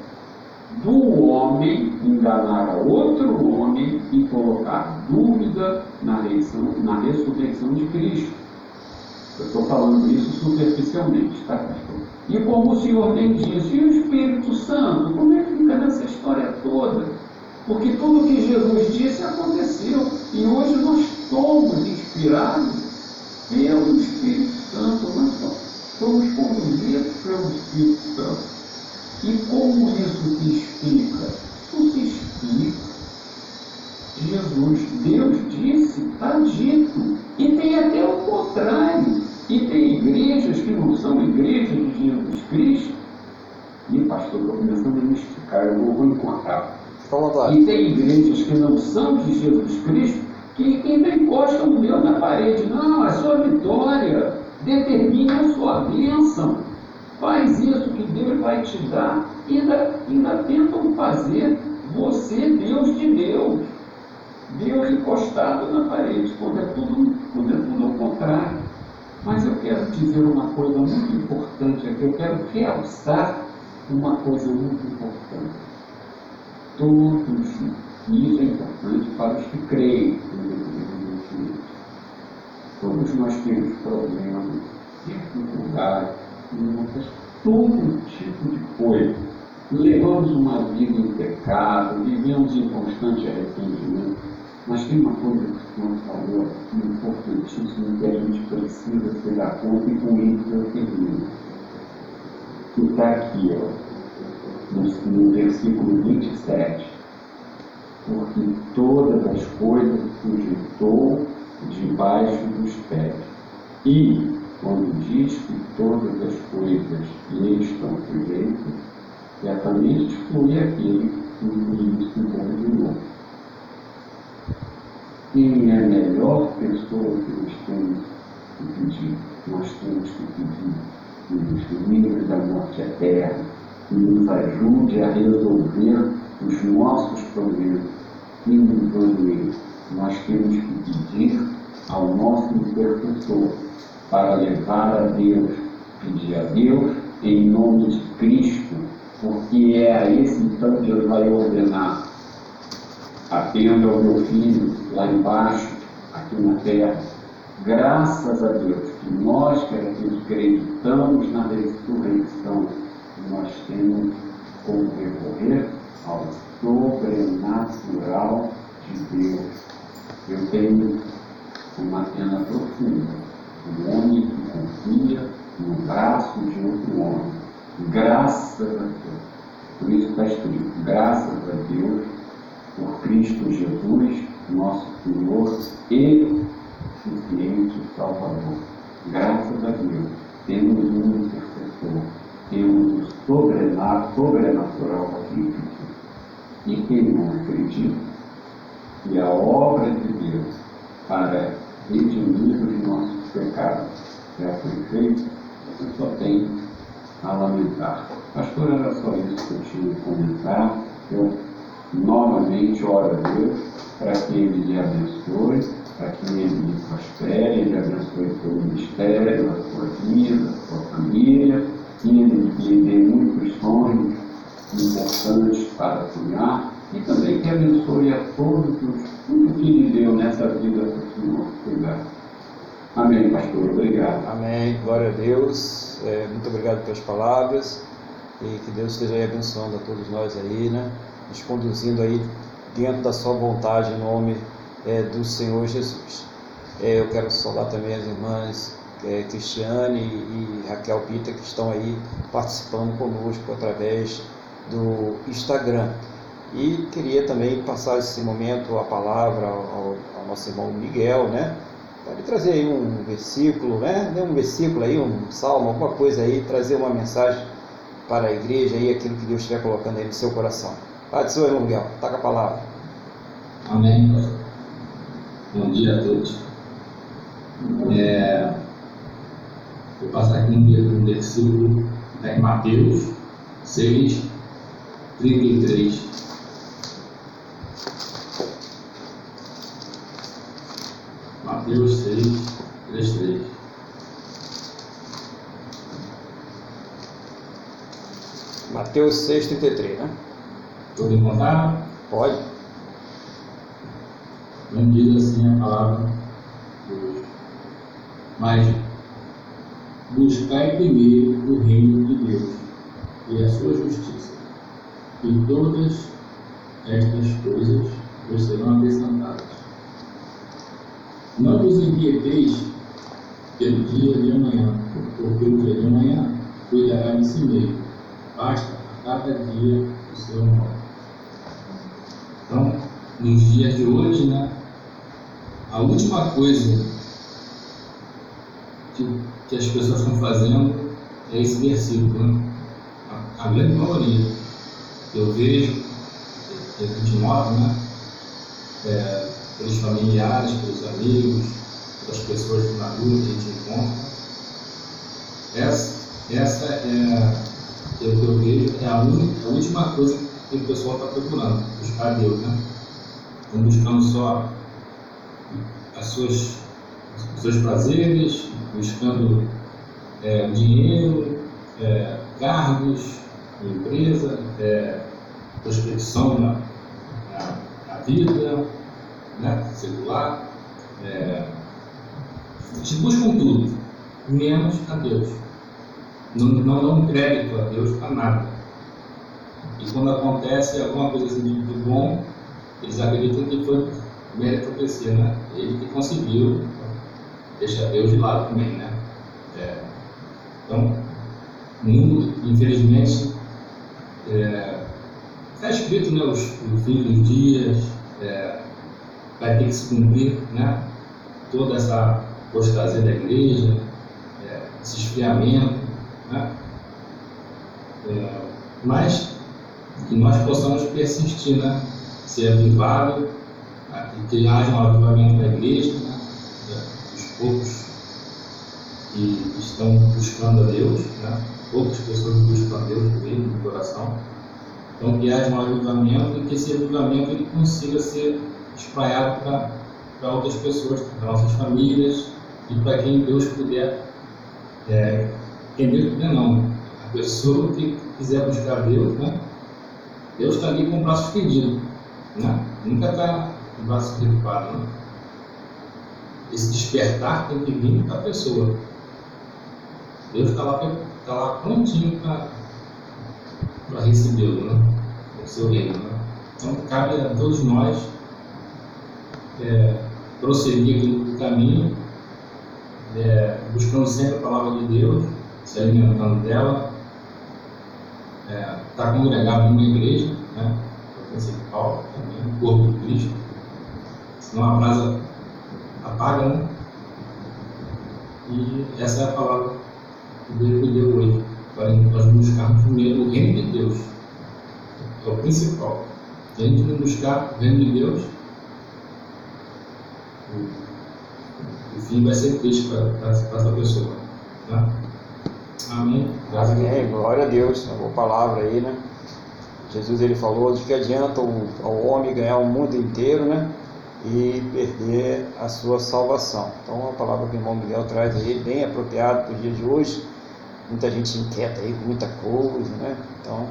do homem enganar a outro homem e colocar dúvida na, reição, na ressurreição de Cristo. Eu estou falando isso superficialmente, tá? E como o Senhor tem dito, e o Espírito Santo, como é que fica nessa história toda? Porque tudo o que Jesus disse aconteceu. E hoje nós somos inspirados pelo Espírito Santo, nós somos conduzidos pelo Espírito Santo. E como isso se explica? Isso se explica. Jesus, Deus disse, está dito. E tem até o contrário. E tem igrejas que não são igrejas de Jesus Cristo. E pastor, estou começando a me esticar, eu vou encontrar. E tem igrejas que não são de Jesus Cristo, que ainda encostam o dedo na parede. Não, a sua vitória determine sua bênção. Faz isso que Deus vai te dar. E ainda, ainda tentam fazer você Deus de Deus. Deus encostado na parede, quando é tudo, quando é tudo ao contrário. Mas eu quero dizer uma coisa muito importante aqui, eu quero realçar uma coisa muito importante. Todos, e isso é importante para os que creem Todos nós temos problemas, dificuldades, todo tipo de coisa. Levamos uma vida em pecado, vivemos em constante arrependimento. Mas tem uma coisa que o Senhor falou importantíssima que a gente precisa se dar conta e com isso eu termino. Que está aqui, ó, no, no versículo 27. Porque todas as coisas sujeitou debaixo dos pés. E quando diz que todas as coisas lhe estão sujeitas, certamente exclui aquele que de novo. Quem é a melhor pessoa que nós temos que pedir? Nós temos que pedir que nos livre da morte eterna, que nos ajude a resolver os nossos problemas, que nos oriente. Nós temos que pedir ao nosso intercessor para levar a Deus, pedir a Deus em nome de Cristo, porque é a esse então que Deus vai ordenar. Atenda ao meu filho lá embaixo, aqui na terra. Graças a Deus que nós que acreditamos na ressurreição, nós temos como recorrer ao sobrenatural de Deus. Eu tenho uma pena profunda um homem que confia no braço de outro homem. Graças a Deus. Por isso está escrito, graças a Deus, por Cristo Jesus, nosso Senhor e suficiente Salvador. Graças a Deus, temos um intercessor, temos o sobrenatural, sobrenatural aqui. E quem não acredita que a obra de Deus para redimir os nossos pecado já foi feito, você só tem a lamentar. Pastor, era só isso que eu tinha que comentar. Eu novamente oro a Deus para que Ele lhe abençoe, para que Ele lhe prospere, Ele abençoe o seu ministério, a sua vida, a sua família, que Ele lhe dê muitos sonhos importantes para sonhar E também que abençoe a todos os que lhe deu nessa vida do Senhor cuidar. Amém, pastor. Obrigado. Amém. Glória a Deus. É, muito obrigado pelas palavras e que Deus esteja aí abençoando a todos nós aí, né? Nos conduzindo aí dentro da sua vontade em nome é, do Senhor Jesus. É, eu quero saudar também as irmãs é, Cristiane e, e Raquel Pita que estão aí participando conosco através do Instagram. E queria também passar esse momento a palavra ao, ao nosso irmão Miguel, né? Pode trazer aí um versículo, né? Um versículo aí, um salmo, alguma coisa aí, trazer uma mensagem para a igreja aí, aquilo que Deus estiver colocando aí no seu coração. Pode ser, irmão Miguel, taca a palavra. Amém. Bom dia a todos. É, vou passar aqui um versículo em Mateus 6, 33. Mateus 6, 3, 3. Mateus 6, 33, né? Podem contar? Pode. Diz assim a palavra de hoje. Mas buscai primeiro o reino de Deus e a sua justiça, e todas estas coisas vos serão acrescentadas. Não vos inquieteis pelo dia de amanhã, porque o dia de amanhã cuidará de si mesmo. Basta a cada dia o seu mal. Então, nos dias de hoje, né, a última coisa que, que as pessoas estão fazendo é esse versículo. Né? A, a grande maioria eu vejo, gente nota, né? É, pelos familiares, pelos amigos, pelas pessoas na rua que a gente encontra. Essa, essa é, eu, que eu vejo, é a, única, a última coisa que o pessoal está procurando, buscar Deus, né? Estão buscando só as suas, os seus prazeres, buscando é, dinheiro, é, cargos, empresa, é, prospecção na, na, na vida, né, secular, é, eles buscam tudo, menos a Deus. Não, não dão crédito a Deus para nada. E quando acontece alguma coisa assim de bom, eles acreditam que foi meritocracia, né? Ele que conseguiu, deixa Deus de lado também, né? É, então, o mundo, infelizmente, está é, tá escrito, né? Os, fim dos dias, é, vai ter que se cumprir né, toda essa apostasia da igreja, é, esse esfriamento, né, é, mas que nós possamos persistir, né, ser avivado, que haja um avivamento da igreja, né, dos poucos que estão buscando a Deus, né, poucas pessoas buscam a Deus mesmo no coração. Então, que haja um avivamento e que esse avivamento ele consiga ser espalhado para outras pessoas, para nossas famílias e para quem Deus puder. É, quem Deus puder, não. A pessoa que quiser buscar Deus, né? Deus está ali com o braço fedido, né? Nunca está com o braço preocupado, né? Esse despertar tem que vir para a pessoa. Deus está lá, tá lá prontinho para recebê-lo, né? O seu reino, né? Então, cabe a todos nós é, prosseguir caminho, é, buscando sempre a palavra de Deus, se alimentando dela, é, estar tá congregado numa igreja, né, principal, também, o corpo de Cristo, senão a brasa apaga, né? E essa é a palavra que Deus me deu hoje, para nós buscarmos primeiro o reino de Deus, é o principal. Se a gente não buscar o reino de Deus, o fim vai ser triste para essa pessoa. Tá? Amém. Amém. Glória a Deus. Uma boa palavra aí, né? Jesus ele falou de que adianta o, o homem ganhar o mundo inteiro, né? E perder a sua salvação. Então a palavra que o irmão Miguel traz aí, bem apropriada para o dia de hoje. Muita gente inquieta aí com muita coisa, né? Então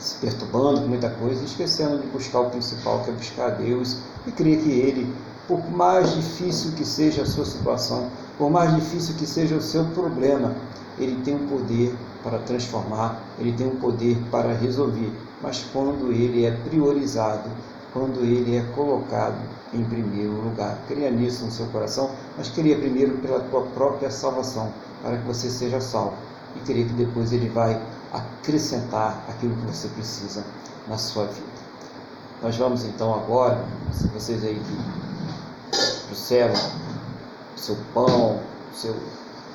se perturbando com muita coisa, esquecendo de buscar o principal, que é buscar Deus, e crer que Ele, por mais difícil que seja a sua situação, por mais difícil que seja o seu problema, Ele tem o um poder para transformar, Ele tem o um poder para resolver. Mas quando Ele é priorizado, quando Ele é colocado em primeiro lugar. Cria nisso no seu coração, mas cria primeiro pela tua própria salvação, para que você seja salvo. E creia que depois Ele vai acrescentar aquilo que você precisa na sua vida. Nós vamos então agora, se vocês aí que o seu pão, seu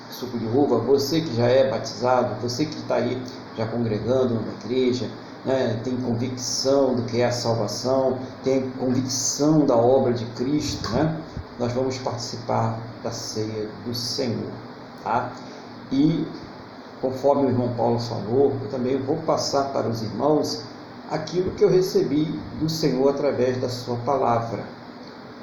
suco de uva, você que já é batizado, você que está aí já congregando na igreja, né, tem convicção do que é a salvação, tem convicção da obra de Cristo, né, nós vamos participar da ceia do Senhor. Tá? E conforme o irmão Paulo falou, eu também vou passar para os irmãos aquilo que eu recebi do Senhor através da sua palavra.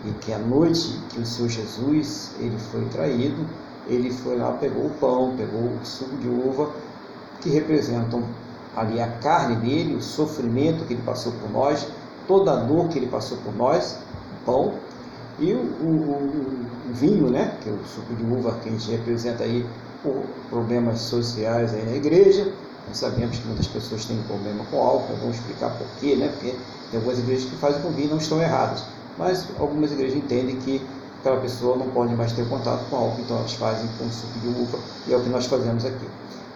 E que a noite que o Senhor Jesus ele foi traído, ele foi lá, pegou o pão, pegou o suco de uva, que representam ali a carne dele, o sofrimento que ele passou por nós, toda a dor que ele passou por nós, o pão, e o, o, o vinho, né, que é o suco de uva que a gente representa aí por problemas sociais aí na igreja. Nós sabemos que muitas pessoas têm problema com álcool, vamos explicar por quê, né? Porque tem algumas igrejas que fazem com vinho não estão erradas, mas algumas igrejas entendem que aquela pessoa não pode mais ter contato com álcool, então elas fazem com suco de uva, e é o que nós fazemos aqui.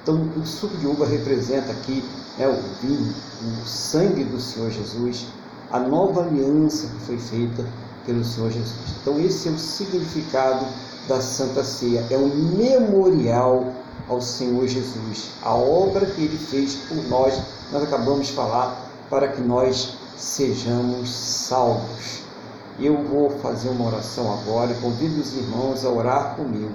Então, o suco de uva representa aqui né, o vinho, o sangue do Senhor Jesus, a nova aliança que foi feita pelo Senhor Jesus. Então, esse é o significado da Santa Ceia, é um memorial ao Senhor Jesus, a obra que ele fez por nós, nós acabamos de falar, para que nós sejamos salvos. Eu vou fazer uma oração agora e convido os irmãos a orar comigo.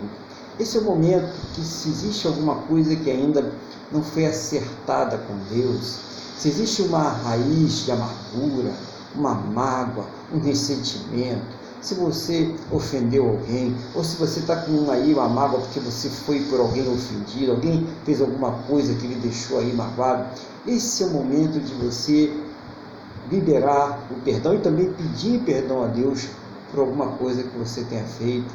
Esse é o momento que, se existe alguma coisa que ainda não foi acertada com Deus, se existe uma raiz de amargura, uma mágoa, um ressentimento, se você ofendeu alguém, ou se você está com aí uma mágoa porque você foi por alguém ofendido, alguém fez alguma coisa que lhe deixou aí magoado, esse é o momento de você liberar o perdão e também pedir perdão a Deus por alguma coisa que você tenha feito,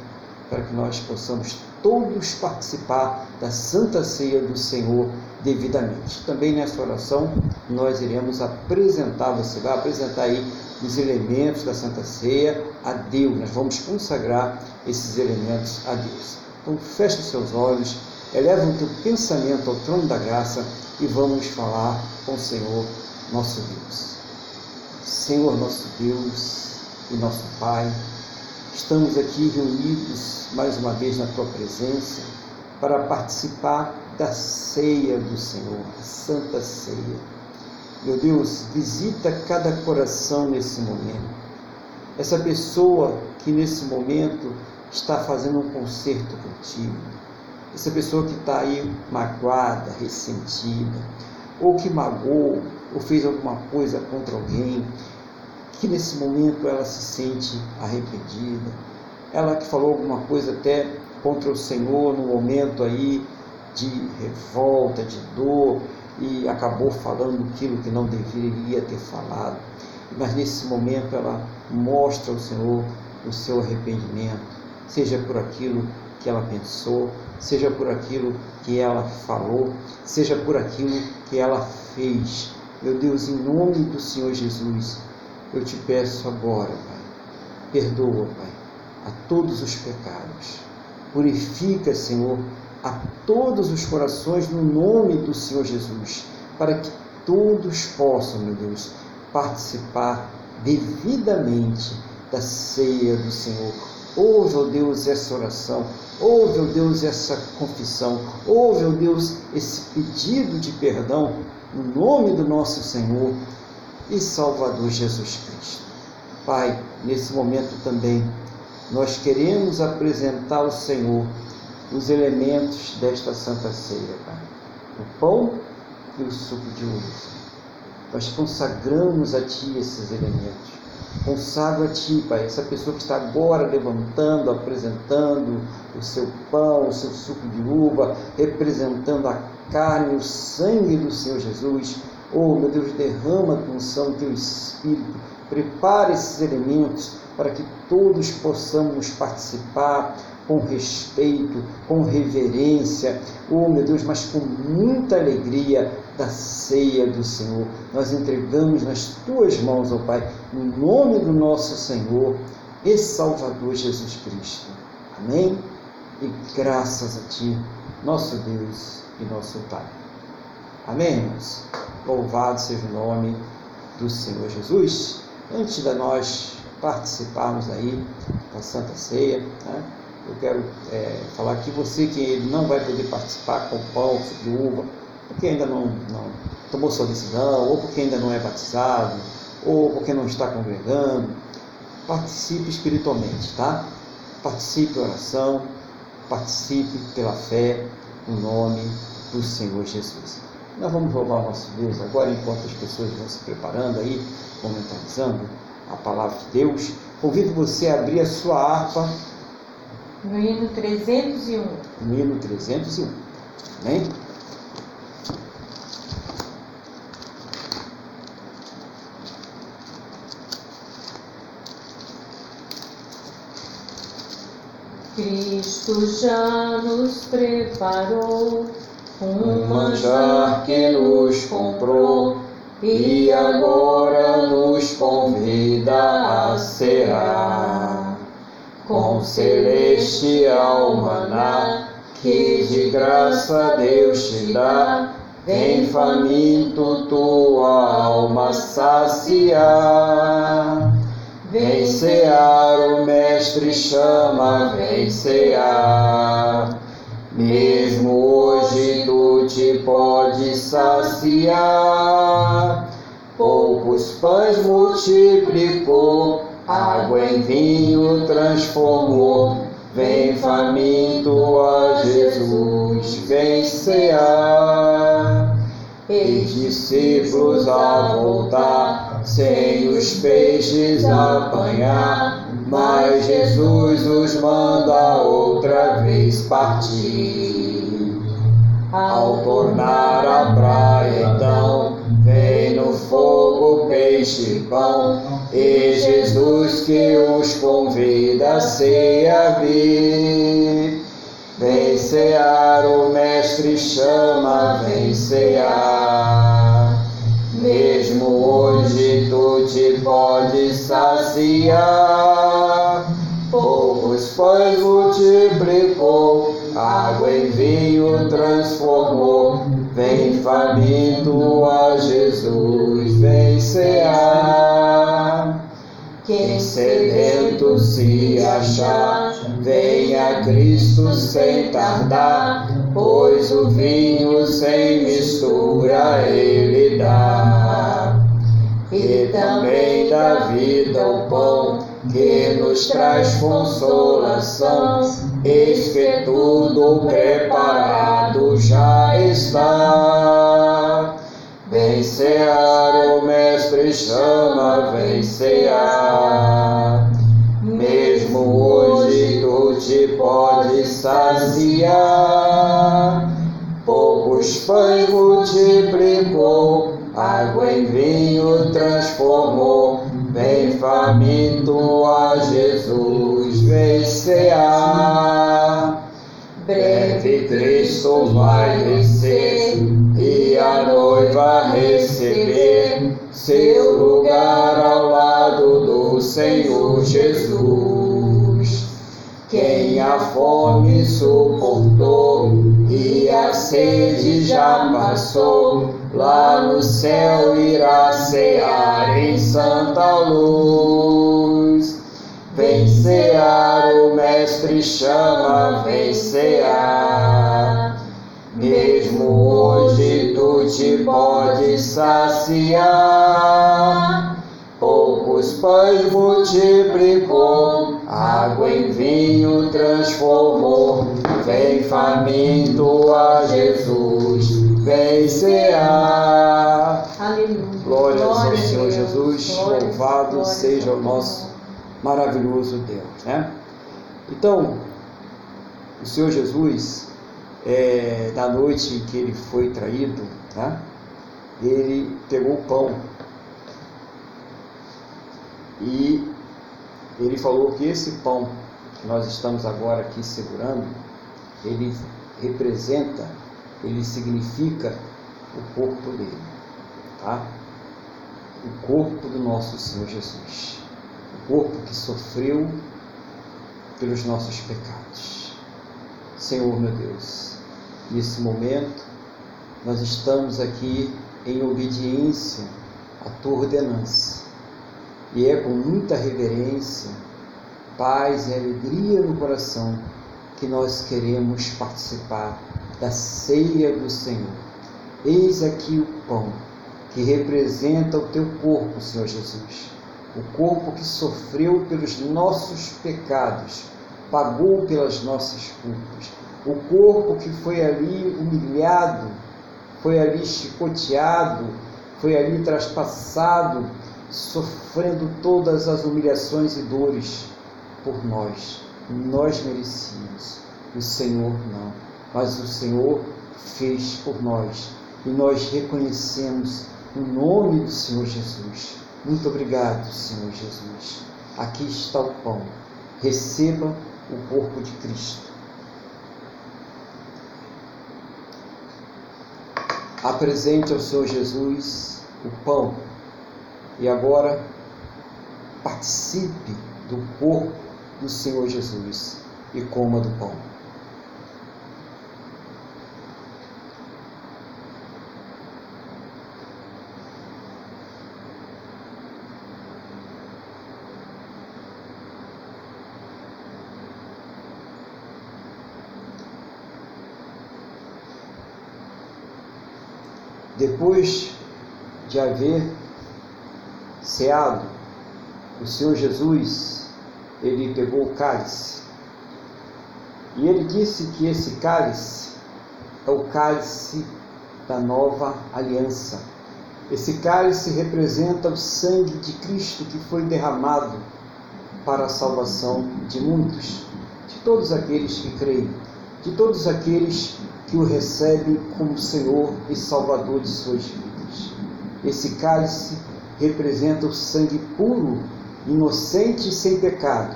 para que nós possamos todos participar da Santa Ceia do Senhor devidamente. Também nessa oração nós iremos apresentar, você vai apresentar aí os elementos da Santa Ceia a Deus. Nós vamos consagrar esses elementos a Deus. Então feche os seus olhos, eleva o teu pensamento ao trono da graça e vamos falar com o Senhor nosso Deus. Senhor nosso Deus e nosso Pai, estamos aqui reunidos mais uma vez na tua presença para participar da ceia do Senhor, a Santa Ceia meu Deus, visita cada coração nesse momento. Essa pessoa que nesse momento está fazendo um concerto contigo. Essa pessoa que está aí magoada, ressentida, ou que magoou, ou fez alguma coisa contra alguém, que nesse momento ela se sente arrependida. Ela que falou alguma coisa até contra o Senhor no momento aí de revolta, de dor, e acabou falando aquilo que não deveria ter falado. Mas nesse momento ela mostra ao Senhor o seu arrependimento, seja por aquilo que ela pensou, seja por aquilo que ela falou, seja por aquilo que ela fez. Meu Deus, em nome do Senhor Jesus, eu te peço agora, Pai, perdoa, Pai, a todos os pecados. Purifica, Senhor, a todos os corações no nome do Senhor Jesus, para que todos possam, meu Deus, participar devidamente da ceia do Senhor. Ouve, ó Deus, essa oração, ouve, ó Deus, essa confissão, ouve, ó Deus, esse pedido de perdão no nome do nosso Senhor e Salvador Jesus Cristo. Pai, nesse momento também, nós queremos apresentar ao Senhor os elementos desta Santa Ceia, Pai. O pão e o suco de uva. Nós consagramos a Ti esses elementos. Consagro a Ti, Pai, essa pessoa que está agora levantando, apresentando o seu pão, o seu suco de uva, representando a carne o sangue do Senhor Jesus. Oh, meu Deus, derrama a unção, teu Espírito, prepara esses elementos para que todos possamos participar com respeito, com reverência, oh meu Deus, mas com muita alegria da ceia do Senhor. Nós entregamos nas tuas mãos, ó oh Pai, no nome do nosso Senhor e Salvador Jesus Cristo. Amém? E graças a Ti, nosso Deus e nosso Pai. Amém, irmãos? Louvado seja o nome do Senhor Jesus. Antes de nós participarmos aí da Santa Ceia, né? eu quero é, falar que você que não vai poder participar com pão, de uva, porque ainda não, não tomou sua decisão, ou porque ainda não é batizado, ou porque não está congregando, participe espiritualmente, tá? Participe em oração, participe pela fé no nome do Senhor Jesus. Nós vamos louvar o nosso Deus agora, enquanto as pessoas vão se preparando aí, comentalizando a palavra de Deus. Convido você a abrir a sua harpa. No hino 301. No hino 301. Amém? Cristo já nos preparou um manjar que nos comprou e agora nos convida a cear com celestial maná que de graça Deus te dá. Vem faminto tua alma saciar. Vem cear, o Mestre chama, vem cear. Mesmo hoje te pode saciar. Poucos pães multiplicou, água em vinho transformou. Vem faminto a Jesus, vem cear. E discípulos a voltar, sem os peixes apanhar, mas Jesus os manda outra vez partir. Ao tornar a praia, então, vem no fogo peixe e pão, e Jesus que os convida a servir. Vem cear, o Mestre chama, vem cear. Mesmo hoje tu te pode saciar. Poucos pães multiplicou, água em vinho transformou. Vem faminto a Jesus, vem cear. Quem sedento se achar, venha Cristo sem tardar, pois o vinho sem mistura ele dá. E também dá vida o pão que nos traz consolação, eis que tudo preparado já está. Vem cear, o Mestre chama, vem. Mesmo hoje tu te pode saciar. Poucos pães multiplicou, água em vinho transformou. Vem faminto a Jesus, vem cear. Breve Cristo vai descer e a noiva receber seu lugar ao lado do Senhor Jesus. Quem a fome suportou e a sede já passou, lá no céu irá cear em santa luz. Vem cear, o Mestre chama, vem cear. Mesmo hoje tu te pode saciar. Poucos pães multiplicou, água em vinho transformou. Vem faminto a Jesus, vem cear. Aleluia. Glórias ao Glória a Senhor. Jesus, Glórias, louvado glórias seja o nosso maravilhoso Deus, né? Então, o Senhor Jesus, é, da noite em que ele foi traído, né? ele pegou o pão e ele falou que esse pão que nós estamos agora aqui segurando, ele representa, ele significa o corpo dele, tá? O corpo do nosso Senhor Jesus, o corpo que sofreu pelos nossos pecados. Senhor meu Deus, nesse momento nós estamos aqui em obediência à tua ordenança e é com muita reverência, paz e alegria no coração que nós queremos participar da ceia do Senhor. Eis aqui o pão que representa o teu corpo, Senhor Jesus. O corpo que sofreu pelos nossos pecados, pagou pelas nossas culpas. O corpo que foi ali humilhado, foi ali chicoteado, foi ali traspassado sofrendo todas as humilhações e dores por nós. Nós merecíamos, o Senhor não, mas o Senhor fez por nós e nós reconhecemos o nome do Senhor Jesus. Muito obrigado, Senhor Jesus. Aqui está o pão. Receba o corpo de Cristo. Apresente ao Senhor Jesus o pão e agora participe do corpo do Senhor Jesus e coma do pão. Depois de haver ceado, o Senhor Jesus, ele pegou o cálice e ele disse que esse cálice é o cálice da nova aliança. Esse cálice representa o sangue de Cristo que foi derramado para a salvação de muitos, de todos aqueles que creem, de todos aqueles que o recebem como Senhor e Salvador de suas vidas. Esse cálice representa o sangue puro, inocente e sem pecado,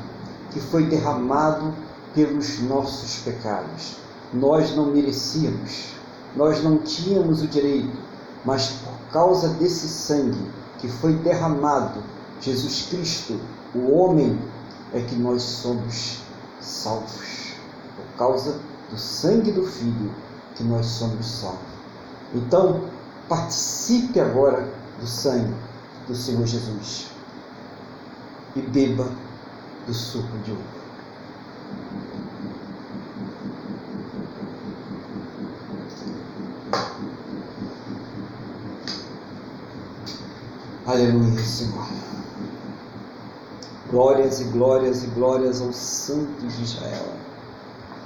que foi derramado pelos nossos pecados. Nós não merecíamos, nós não tínhamos o direito, mas por causa desse sangue que foi derramado, Jesus Cristo, o homem, é que nós somos salvos. Por causa do sangue do Filho que nós somos salvos. Então, participe agora do sangue do Senhor Jesus e beba do suco de uva. Aleluia, Senhor. Glórias e glórias e glórias ao Santo de Israel.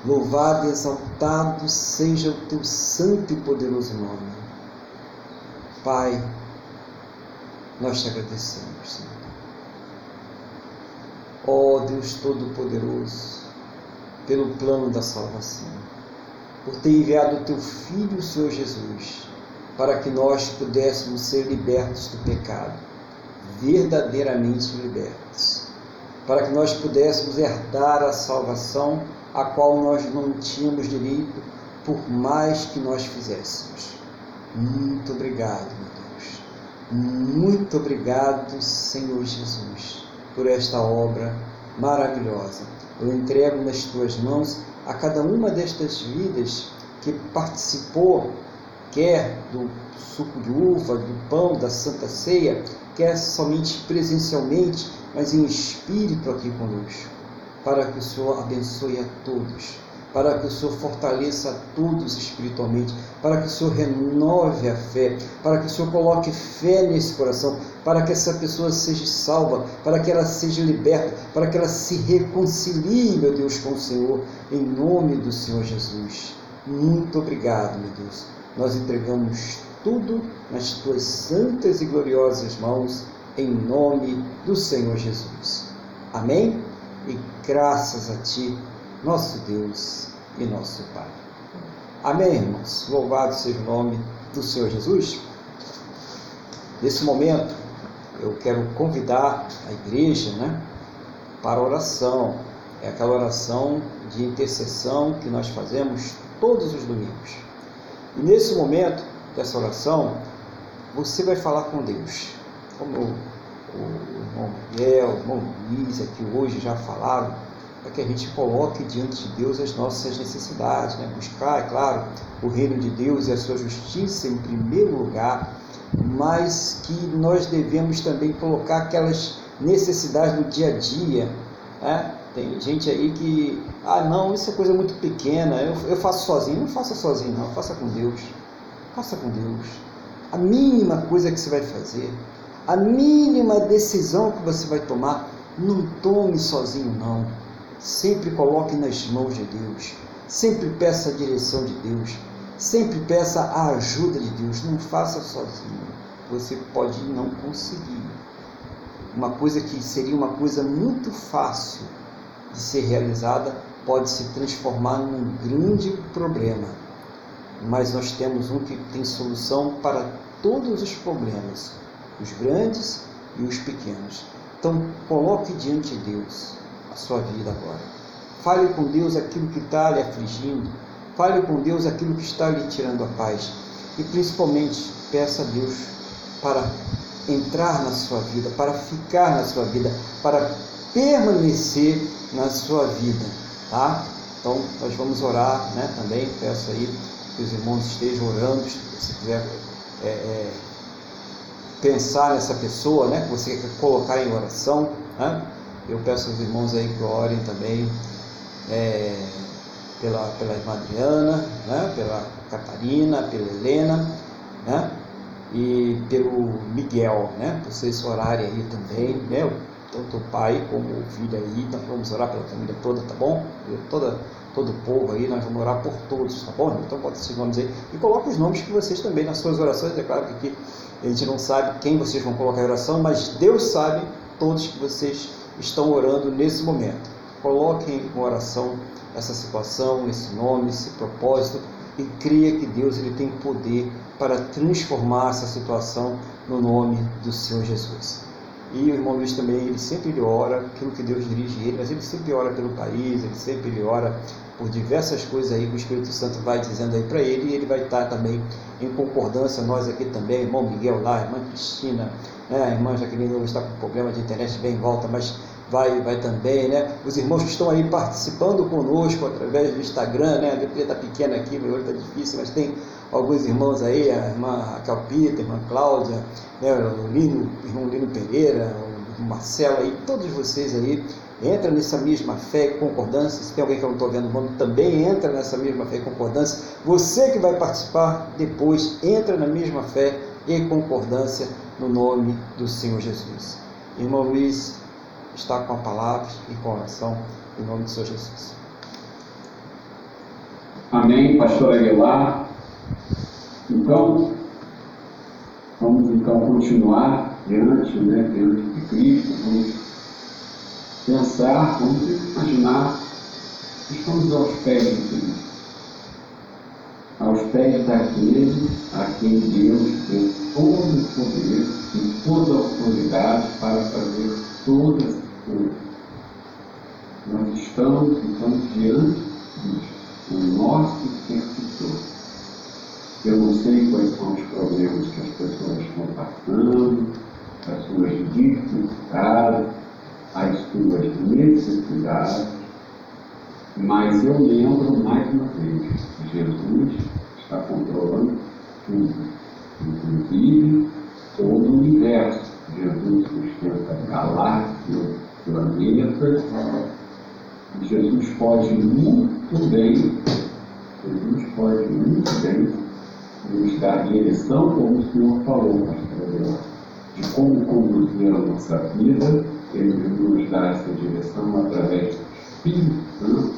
Louvado e exaltado seja o teu santo e poderoso nome. Pai, nós te agradecemos, Senhor. Ó Deus Todo-Poderoso, pelo plano da salvação, por ter enviado o teu Filho, o Senhor Jesus, para que nós pudéssemos ser libertos do pecado, verdadeiramente libertos, para que nós pudéssemos herdar a salvação a qual nós não tínhamos direito, por mais que nós fizéssemos. Muito obrigado, meu Deus. Muito obrigado, Senhor Jesus, por esta obra maravilhosa. Eu entrego nas tuas mãos a cada uma destas vidas que participou, quer do suco de uva, do pão, da Santa Ceia, quer somente presencialmente, mas em espírito aqui conosco para que o Senhor abençoe a todos, para que o Senhor fortaleça a todos espiritualmente, para que o Senhor renove a fé, para que o Senhor coloque fé nesse coração, para que essa pessoa seja salva, para que ela seja liberta, para que ela se reconcilie, meu Deus, com o Senhor, em nome do Senhor Jesus. Muito obrigado, meu Deus. Nós entregamos tudo nas tuas santas e gloriosas mãos, em nome do Senhor Jesus. Amém? E graças a Ti, nosso Deus e nosso Pai. Amém, irmãos? Louvado seja o nome do Senhor Jesus. Nesse momento, eu quero convidar a igreja né, para oração. É aquela oração de intercessão que nós fazemos todos os domingos. E nesse momento dessa oração, você vai falar com Deus. Como o irmão Miguel, o irmão Luiz aqui hoje já falaram, para que a gente coloque diante de Deus as nossas necessidades, né? buscar, é claro, o reino de Deus e a sua justiça em primeiro lugar, mas que nós devemos também colocar aquelas necessidades do dia a dia. Né? Tem gente aí que, ah, não, isso é coisa muito pequena, eu, eu faço sozinho. Não faça sozinho, não, faça com Deus. Faça com Deus. A mínima coisa que você vai fazer, a mínima decisão que você vai tomar, não tome sozinho, não Sempre coloque nas mãos de Deus. Sempre peça a direção de Deus. Sempre peça a ajuda de Deus. Não faça sozinho. Você pode não conseguir. Uma coisa que seria uma coisa muito fácil de ser realizada pode se transformar num grande problema. Mas nós temos um que tem solução para todos os problemas, os grandes e os pequenos. Então, coloque diante de Deus a sua vida agora. Fale com Deus aquilo que está lhe afligindo. Fale com Deus aquilo que está lhe tirando a paz. E principalmente, peça a Deus para entrar na sua vida, para ficar na sua vida, para permanecer na sua vida, tá? Então, nós vamos orar, né? Também peço aí que os irmãos estejam orando, se quiser é, é, pensar nessa pessoa, né? Que você quer colocar em oração, né? Eu peço aos irmãos aí que orem também é, pela, pela irmã Adriana, né, pela Catarina, pela Helena, né, e pelo Miguel, né, vocês orarem aí também, né, tanto o pai como o filho aí, então vamos orar pela família toda, tá bom? Toda, todo o povo aí, nós vamos orar por todos, tá bom? Então bota esses nomes aí e coloque os nomes que vocês também nas suas orações, é claro que aqui a gente não sabe quem vocês vão colocar em oração, mas Deus sabe todos que vocês estão orando nesse momento. Coloquem em oração essa situação, esse nome, esse propósito e creia que Deus ele tem poder para transformar essa situação no nome do Senhor Jesus. E o irmão Luiz também, ele sempre ele ora aquilo que Deus dirige ele, mas ele sempre ora pelo país, ele sempre ele ora por diversas coisas aí que o Espírito Santo vai dizendo aí para ele, e ele vai estar também em concordância, nós aqui também, irmão Miguel lá, irmã Cristina, né, a irmã Jaqueline está com problema de internet, bem em volta, mas vai, vai também, né? Os irmãos que estão aí participando conosco através do Instagram, né? A letra está pequena aqui, meu olho está difícil, mas tem alguns irmãos aí, a irmã Raquel Pita, a irmã Cláudia, né? o Lino, o irmão Lino Pereira, o Marcelo aí, todos vocês aí, entra nessa mesma fé e concordância. Se tem alguém que eu não estou vendo o nome, também entra nessa mesma fé e concordância. Você que vai participar depois, entra na mesma fé e concordância no nome do Senhor Jesus. Irmão Luiz, está com a palavra e com a oração, em nome do Senhor Jesus. Amém, pastor Aguilar. Então, vamos então continuar diante, né, diante de Cristo, vamos pensar, vamos imaginar que estamos aos pés de Cristo. Aos pés daquele a quem Deus deu todo o poder e toda a autoridade para fazer todas nós estamos, então, diante do nosso perseguidor. Eu não sei quais são os problemas que as pessoas estão passando, as suas dificuldades, as suas necessidades, mas eu lembro mais uma vez, Jesus está controlando tudo, inclusive todo o universo. Jesus sustenta galáxias, planetas. Jesus pode muito bem, Jesus pode muito bem nos dar direção, como o Senhor falou, pastor de como conduzir a nossa vida. Ele nos dá essa direção através do Espírito Santo,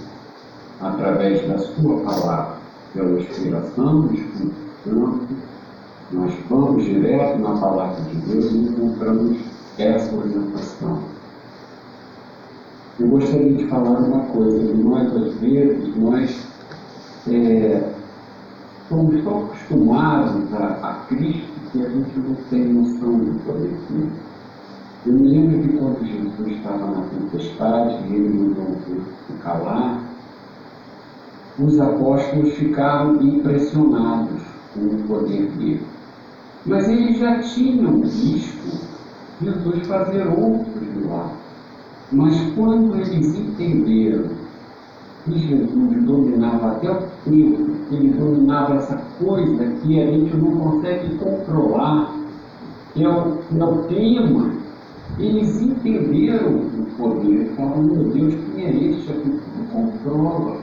através da Sua palavra, pela inspiração do Espírito Santo. Nós vamos direto na palavra de Deus e encontramos essa orientação. Eu gostaria de falar uma coisa, que nós às vezes, nós é, somos tão acostumados a, a Cristo porque a gente não tem noção do poder físico. Eu me lembro que quando Jesus estava na tempestade ele mandou o calar, os apóstolos ficaram impressionados com o poder dele. Mas eles já tinham visto Jesus fazer outros milagres. Mas quando eles entenderam que Jesus dominava até o tempo, que ele dominava essa coisa que a gente não consegue controlar, que é o, que é o clima, eles entenderam o poder, falaram, meu Deus, quem é este aqui que controla?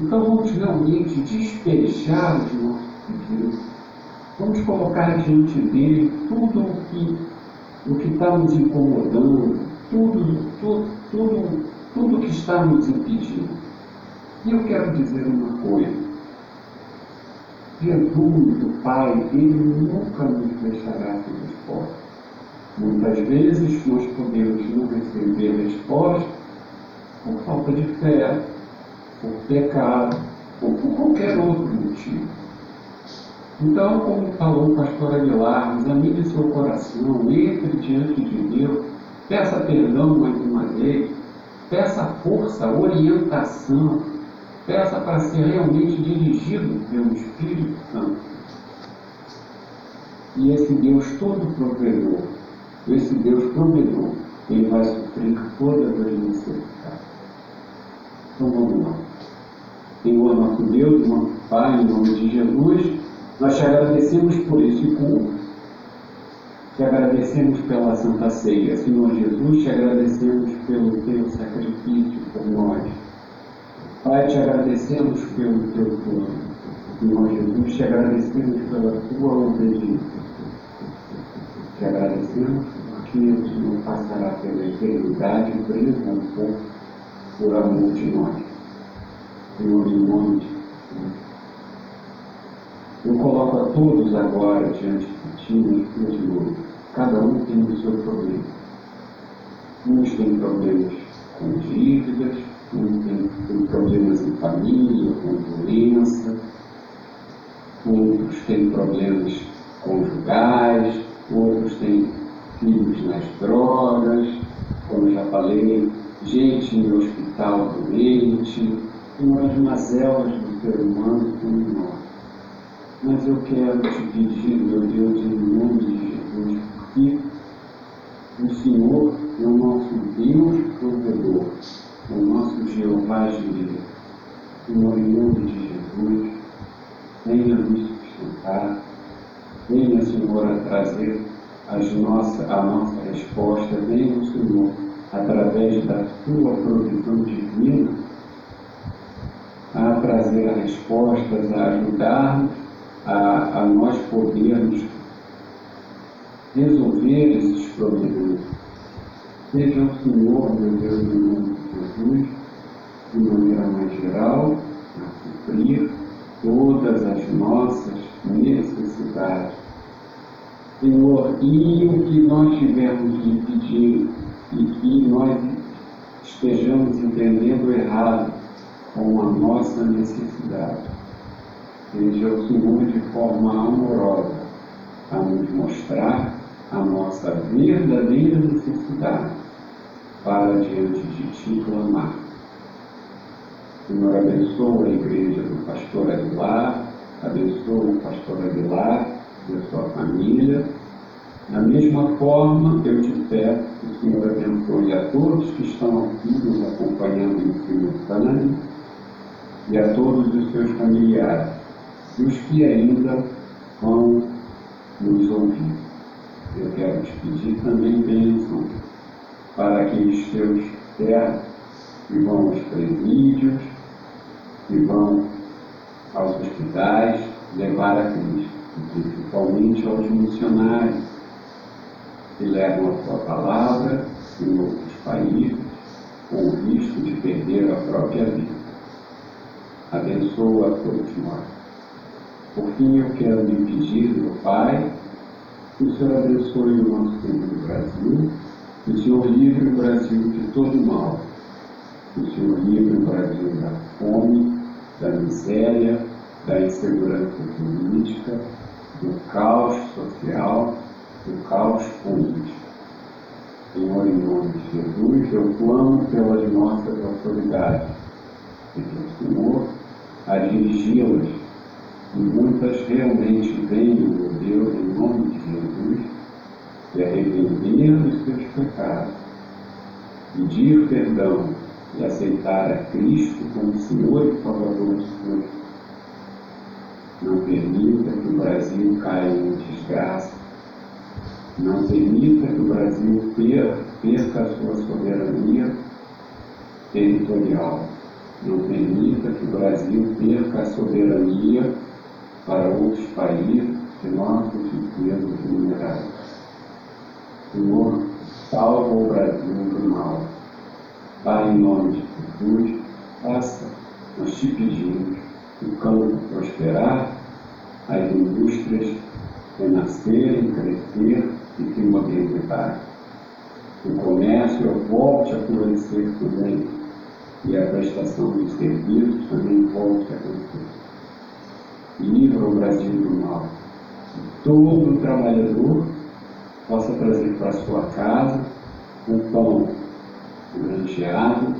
Então vamos realmente despejar os nossos pedidos, vamos colocar diante dele tudo o que o que está nos incomodando, tudo, tudo, tudo, tudo que está nos impedindo. E eu quero dizer uma coisa. Jesus, o Pai, Ele nunca nos deixará sem resposta. Muitas vezes nós podemos não receber resposta por falta de fé, por pecado ou por qualquer outro motivo. Então, como falou o pastor Aguilar, examine seu coração, entre diante de Deus, peça perdão mais uma vez, peça força, orientação, peça para ser realmente dirigido pelo Espírito Santo. E esse Deus todo provedor, esse Deus provedor, ele vai suprir todas as necessidades. Então vamos lá. Senhor nosso Deus, nosso Pai, em nome de Jesus, nós te agradecemos por este culto, te agradecemos pela Santa Ceia. Senhor Jesus, te agradecemos pelo teu sacrifício por nós. Pai, te agradecemos pelo teu plano. Senhor Jesus, te agradecemos pela tua obediência. Te agradecemos porque o Senhor passará pela eternidade preso no fogo por amor de nós. Senhor, em nome de Jesus. Eu coloco a todos agora diante de ti, meus filhos. Cada um tem o seu problema. Uns têm problemas com dívidas, uns têm, problemas em família, com doença, outros têm problemas conjugais, outros têm filhos nas drogas, como já falei, gente em hospital doente, e as mazelas do ser humano como nós. Mas eu quero te pedir, meu Deus, em nome de Porque o Senhor é o nosso Deus provedor, é o nosso Jeová Jireh. Senhor, em nome de Jesus, venha nos sustentar, venha, Senhor, a trazer as nossa, a nossa resposta, venha, Senhor, através da tua provisão divina, a trazer as respostas, a ajudar-nos a, a nós podermos resolver esses problemas. Seja o Senhor, meu Deus, em nome de Jesus, de maneira mais geral, a suprir todas as nossas necessidades. Senhor, e o que nós tivermos de pedir e que nós estejamos entendendo errado com a nossa necessidade seja o Senhor de forma amorosa a nos mostrar a nossa verdadeira necessidade para diante de Ti clamar. Senhor, abençoa a igreja do pastor Aguilar, abençoa o pastor Aguilar e a sua família. Da mesma forma, eu te peço que o Senhor abençoe a todos que estão aqui nos acompanhando em simultâneo e a todos os seus familiares e os que ainda vão pedir também bênção para aqueles teus servos que vão aos presídios, que vão aos hospitais levar a Cristo, principalmente aos missionários que levam a tua palavra em outros países com o risco de perder a própria vida. Abençoa a todos nós. Por fim, eu quero lhe pedir, meu Pai, que o Senhor abençoe o nosso querido Brasil, que o Senhor livre o Brasil de todo mal, que o Senhor livre o Brasil da fome, da miséria, da insegurança política, do caos social, do caos público. Senhor, em nome de Jesus, eu clamo pelas nossas autoridades, e que o Senhor a dirigi-las, e muitas realmente meu Deus, em nome de Jesus, e arrepender dos seus pecados, pedir perdão e aceitar a Cristo como Senhor e Salvador de suas não permita que o Brasil caia em desgraça. Não permita que o Brasil perca a sua soberania territorial. Não permita que o Brasil perca a soberania para outros países nossos riquezas minerais. Senhor, salva o Brasil do mal. Pai, em nome de Jesus, faça, nós te pedimos, o campo prosperar, as indústrias renascerem, crescer e primordializar. O comércio volte a florescer também e a prestação de serviços também volte a crescer. Livra o Brasil do mal. Todo trabalhador possa trazer para sua casa um pão granjeado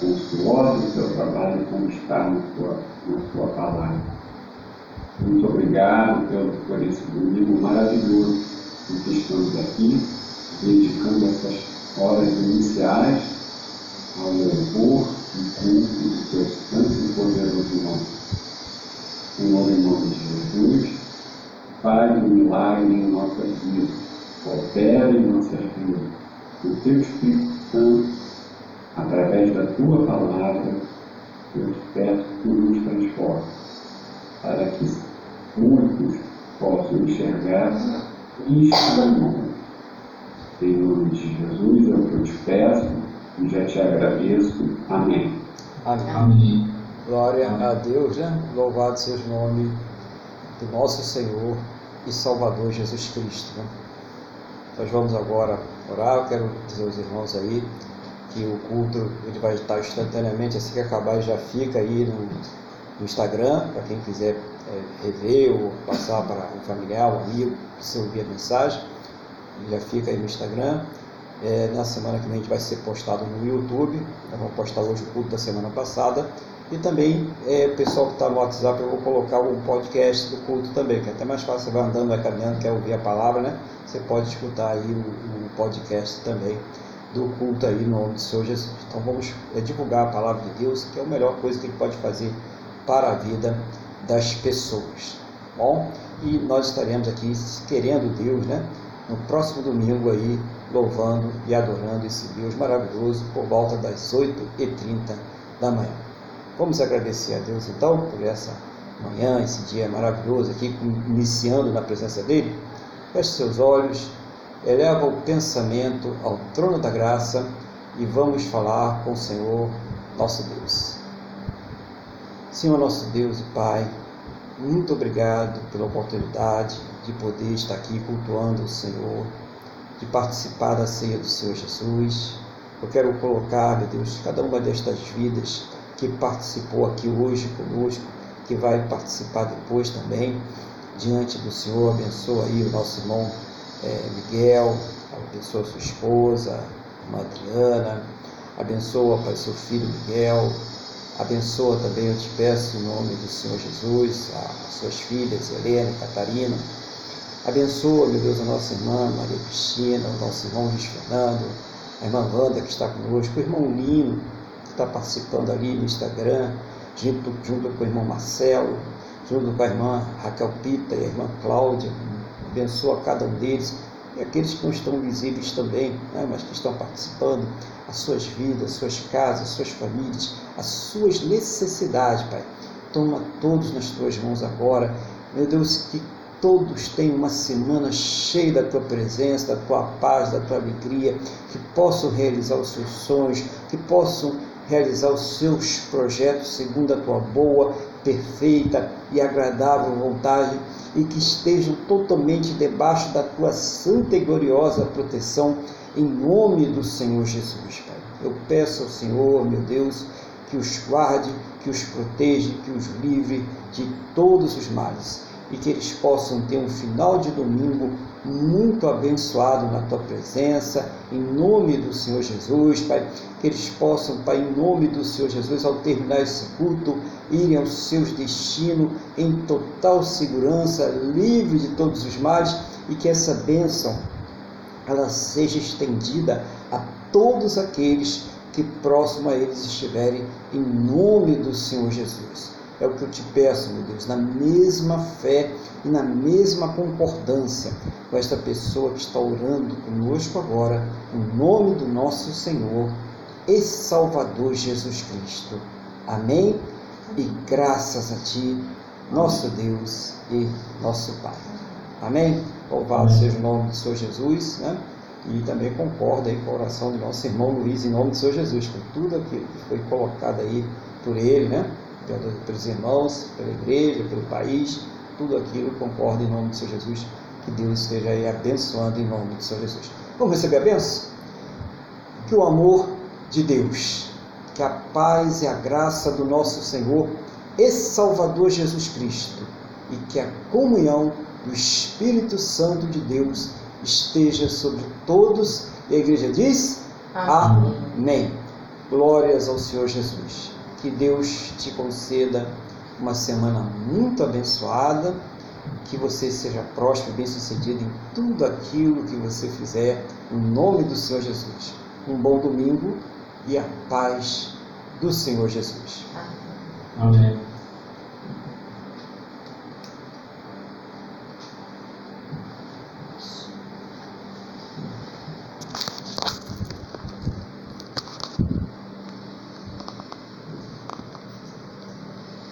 com o suor do seu trabalho como está na sua, na sua palavra. Muito obrigado pelo, por esse domingo maravilhoso em que estamos aqui, dedicando essas horas iniciais ao louvor e culto do teu santo e poderoso nome. Em nome de Jesus, faz um milagre em nossas vidas, opera em nossas vidas. O teu Espírito Santo através da tua palavra, eu te peço que tu nos transforme, para que muitos possam enxergar isto da nome. Em nome de Jesus é o que eu te peço e já te agradeço. Amém. Amém. Amém. Glória a Deus, né? Louvado seja o nome do nosso Senhor e Salvador Jesus Cristo. Né? Nós vamos agora orar. Eu quero dizer aos irmãos aí que o culto ele vai estar instantaneamente, assim que acabar já fica aí no, no Instagram, para quem quiser é, rever ou passar para um familiar, um amigo, se ouvir a mensagem, já fica aí no Instagram. É, na semana que vem a gente vai ser postado no YouTube, nós vamos postar hoje o culto da semana passada. E também, é, pessoal que está no WhatsApp, eu vou colocar o podcast do culto também, que é até mais fácil, você vai andando, vai caminhando, quer ouvir a palavra, né? Você pode escutar aí o, o podcast também do culto aí no nome do Senhor Jesus. Então vamos é, divulgar a palavra de Deus, que é a melhor coisa que ele pode fazer para a vida das pessoas. Bom, e nós estaremos aqui querendo Deus, né? No próximo domingo aí, louvando e adorando esse Deus maravilhoso por volta das 8h30 da manhã. Vamos agradecer a Deus então por essa manhã, esse dia maravilhoso aqui, iniciando na presença dele. Feche seus olhos eleva o pensamento ao trono da graça e vamos falar com o Senhor nosso Deus. Senhor nosso Deus e Pai, muito obrigado pela oportunidade de poder estar aqui cultuando o Senhor, de participar da ceia do Senhor Jesus. Eu quero colocar, meu Deus, cada uma destas vidas que participou aqui hoje conosco, que vai participar depois também, diante do Senhor. Abençoa aí o nosso irmão é, Miguel, abençoa sua esposa, a Adriana, abençoa, Pai, seu filho Miguel, abençoa também, eu te peço, em nome do Senhor Jesus, as suas filhas, Helena e Catarina, abençoa, meu Deus, a nossa irmã Maria Cristina, o nosso irmão Luiz Fernando, a irmã Wanda que está conosco, o irmão que está participando ali no Instagram, junto, junto com o irmão Marcelo, junto com a irmã Raquel Pita e a irmã Cláudia, abençoa cada um deles e aqueles que não estão visíveis também, né, mas que estão participando, as suas vidas, as suas casas, as suas famílias, as suas necessidades, Pai. Toma todos nas tuas mãos agora, meu Deus, que todos tenham uma semana cheia da tua presença, da tua paz, da tua alegria, que possam realizar os seus sonhos, que possam realizar os seus projetos segundo a tua boa, perfeita e agradável vontade e que estejam totalmente debaixo da tua santa e gloriosa proteção, em nome do Senhor Jesus, Pai. Eu peço ao Senhor, meu Deus, que os guarde, que os proteja, que os livre de todos os males. e que eles possam ter um final de domingo muito abençoado na tua presença, em nome do Senhor Jesus, Pai, que eles possam, Pai, em nome do Senhor Jesus, ao terminar esse culto, irem aos seus destinos em total segurança, livre de todos os males, e que essa bênção ela seja estendida a todos aqueles que próximo a eles estiverem, em nome do Senhor Jesus. É o que eu te peço, meu Deus, na mesma fé e na mesma concordância com esta pessoa que está orando conosco agora, em nome do nosso Senhor e Salvador Jesus Cristo. Amém? E graças a Ti, nosso Deus e nosso Pai. Amém? Louvado seja o nome do Senhor Jesus, né? E também concordo aí com a oração do nosso irmão Luiz, em nome do Senhor Jesus, com tudo aquilo que foi colocado aí por ele, né? Pelos irmãos, pela igreja, pelo país, tudo aquilo concorda em nome do Senhor Jesus. Que Deus esteja aí abençoando em nome do Senhor Jesus. Vamos receber a benção? Que o amor de Deus, que a paz e a graça do nosso Senhor e Salvador Jesus Cristo e que a comunhão do Espírito Santo de Deus esteja sobre todos. E a igreja diz: Amém. Amém. Glórias ao Senhor Jesus. Que Deus te conceda uma semana muito abençoada, que você seja próspero e bem-sucedido em tudo aquilo que você fizer, em nome do Senhor Jesus. Um bom domingo e a paz do Senhor Jesus. Amém.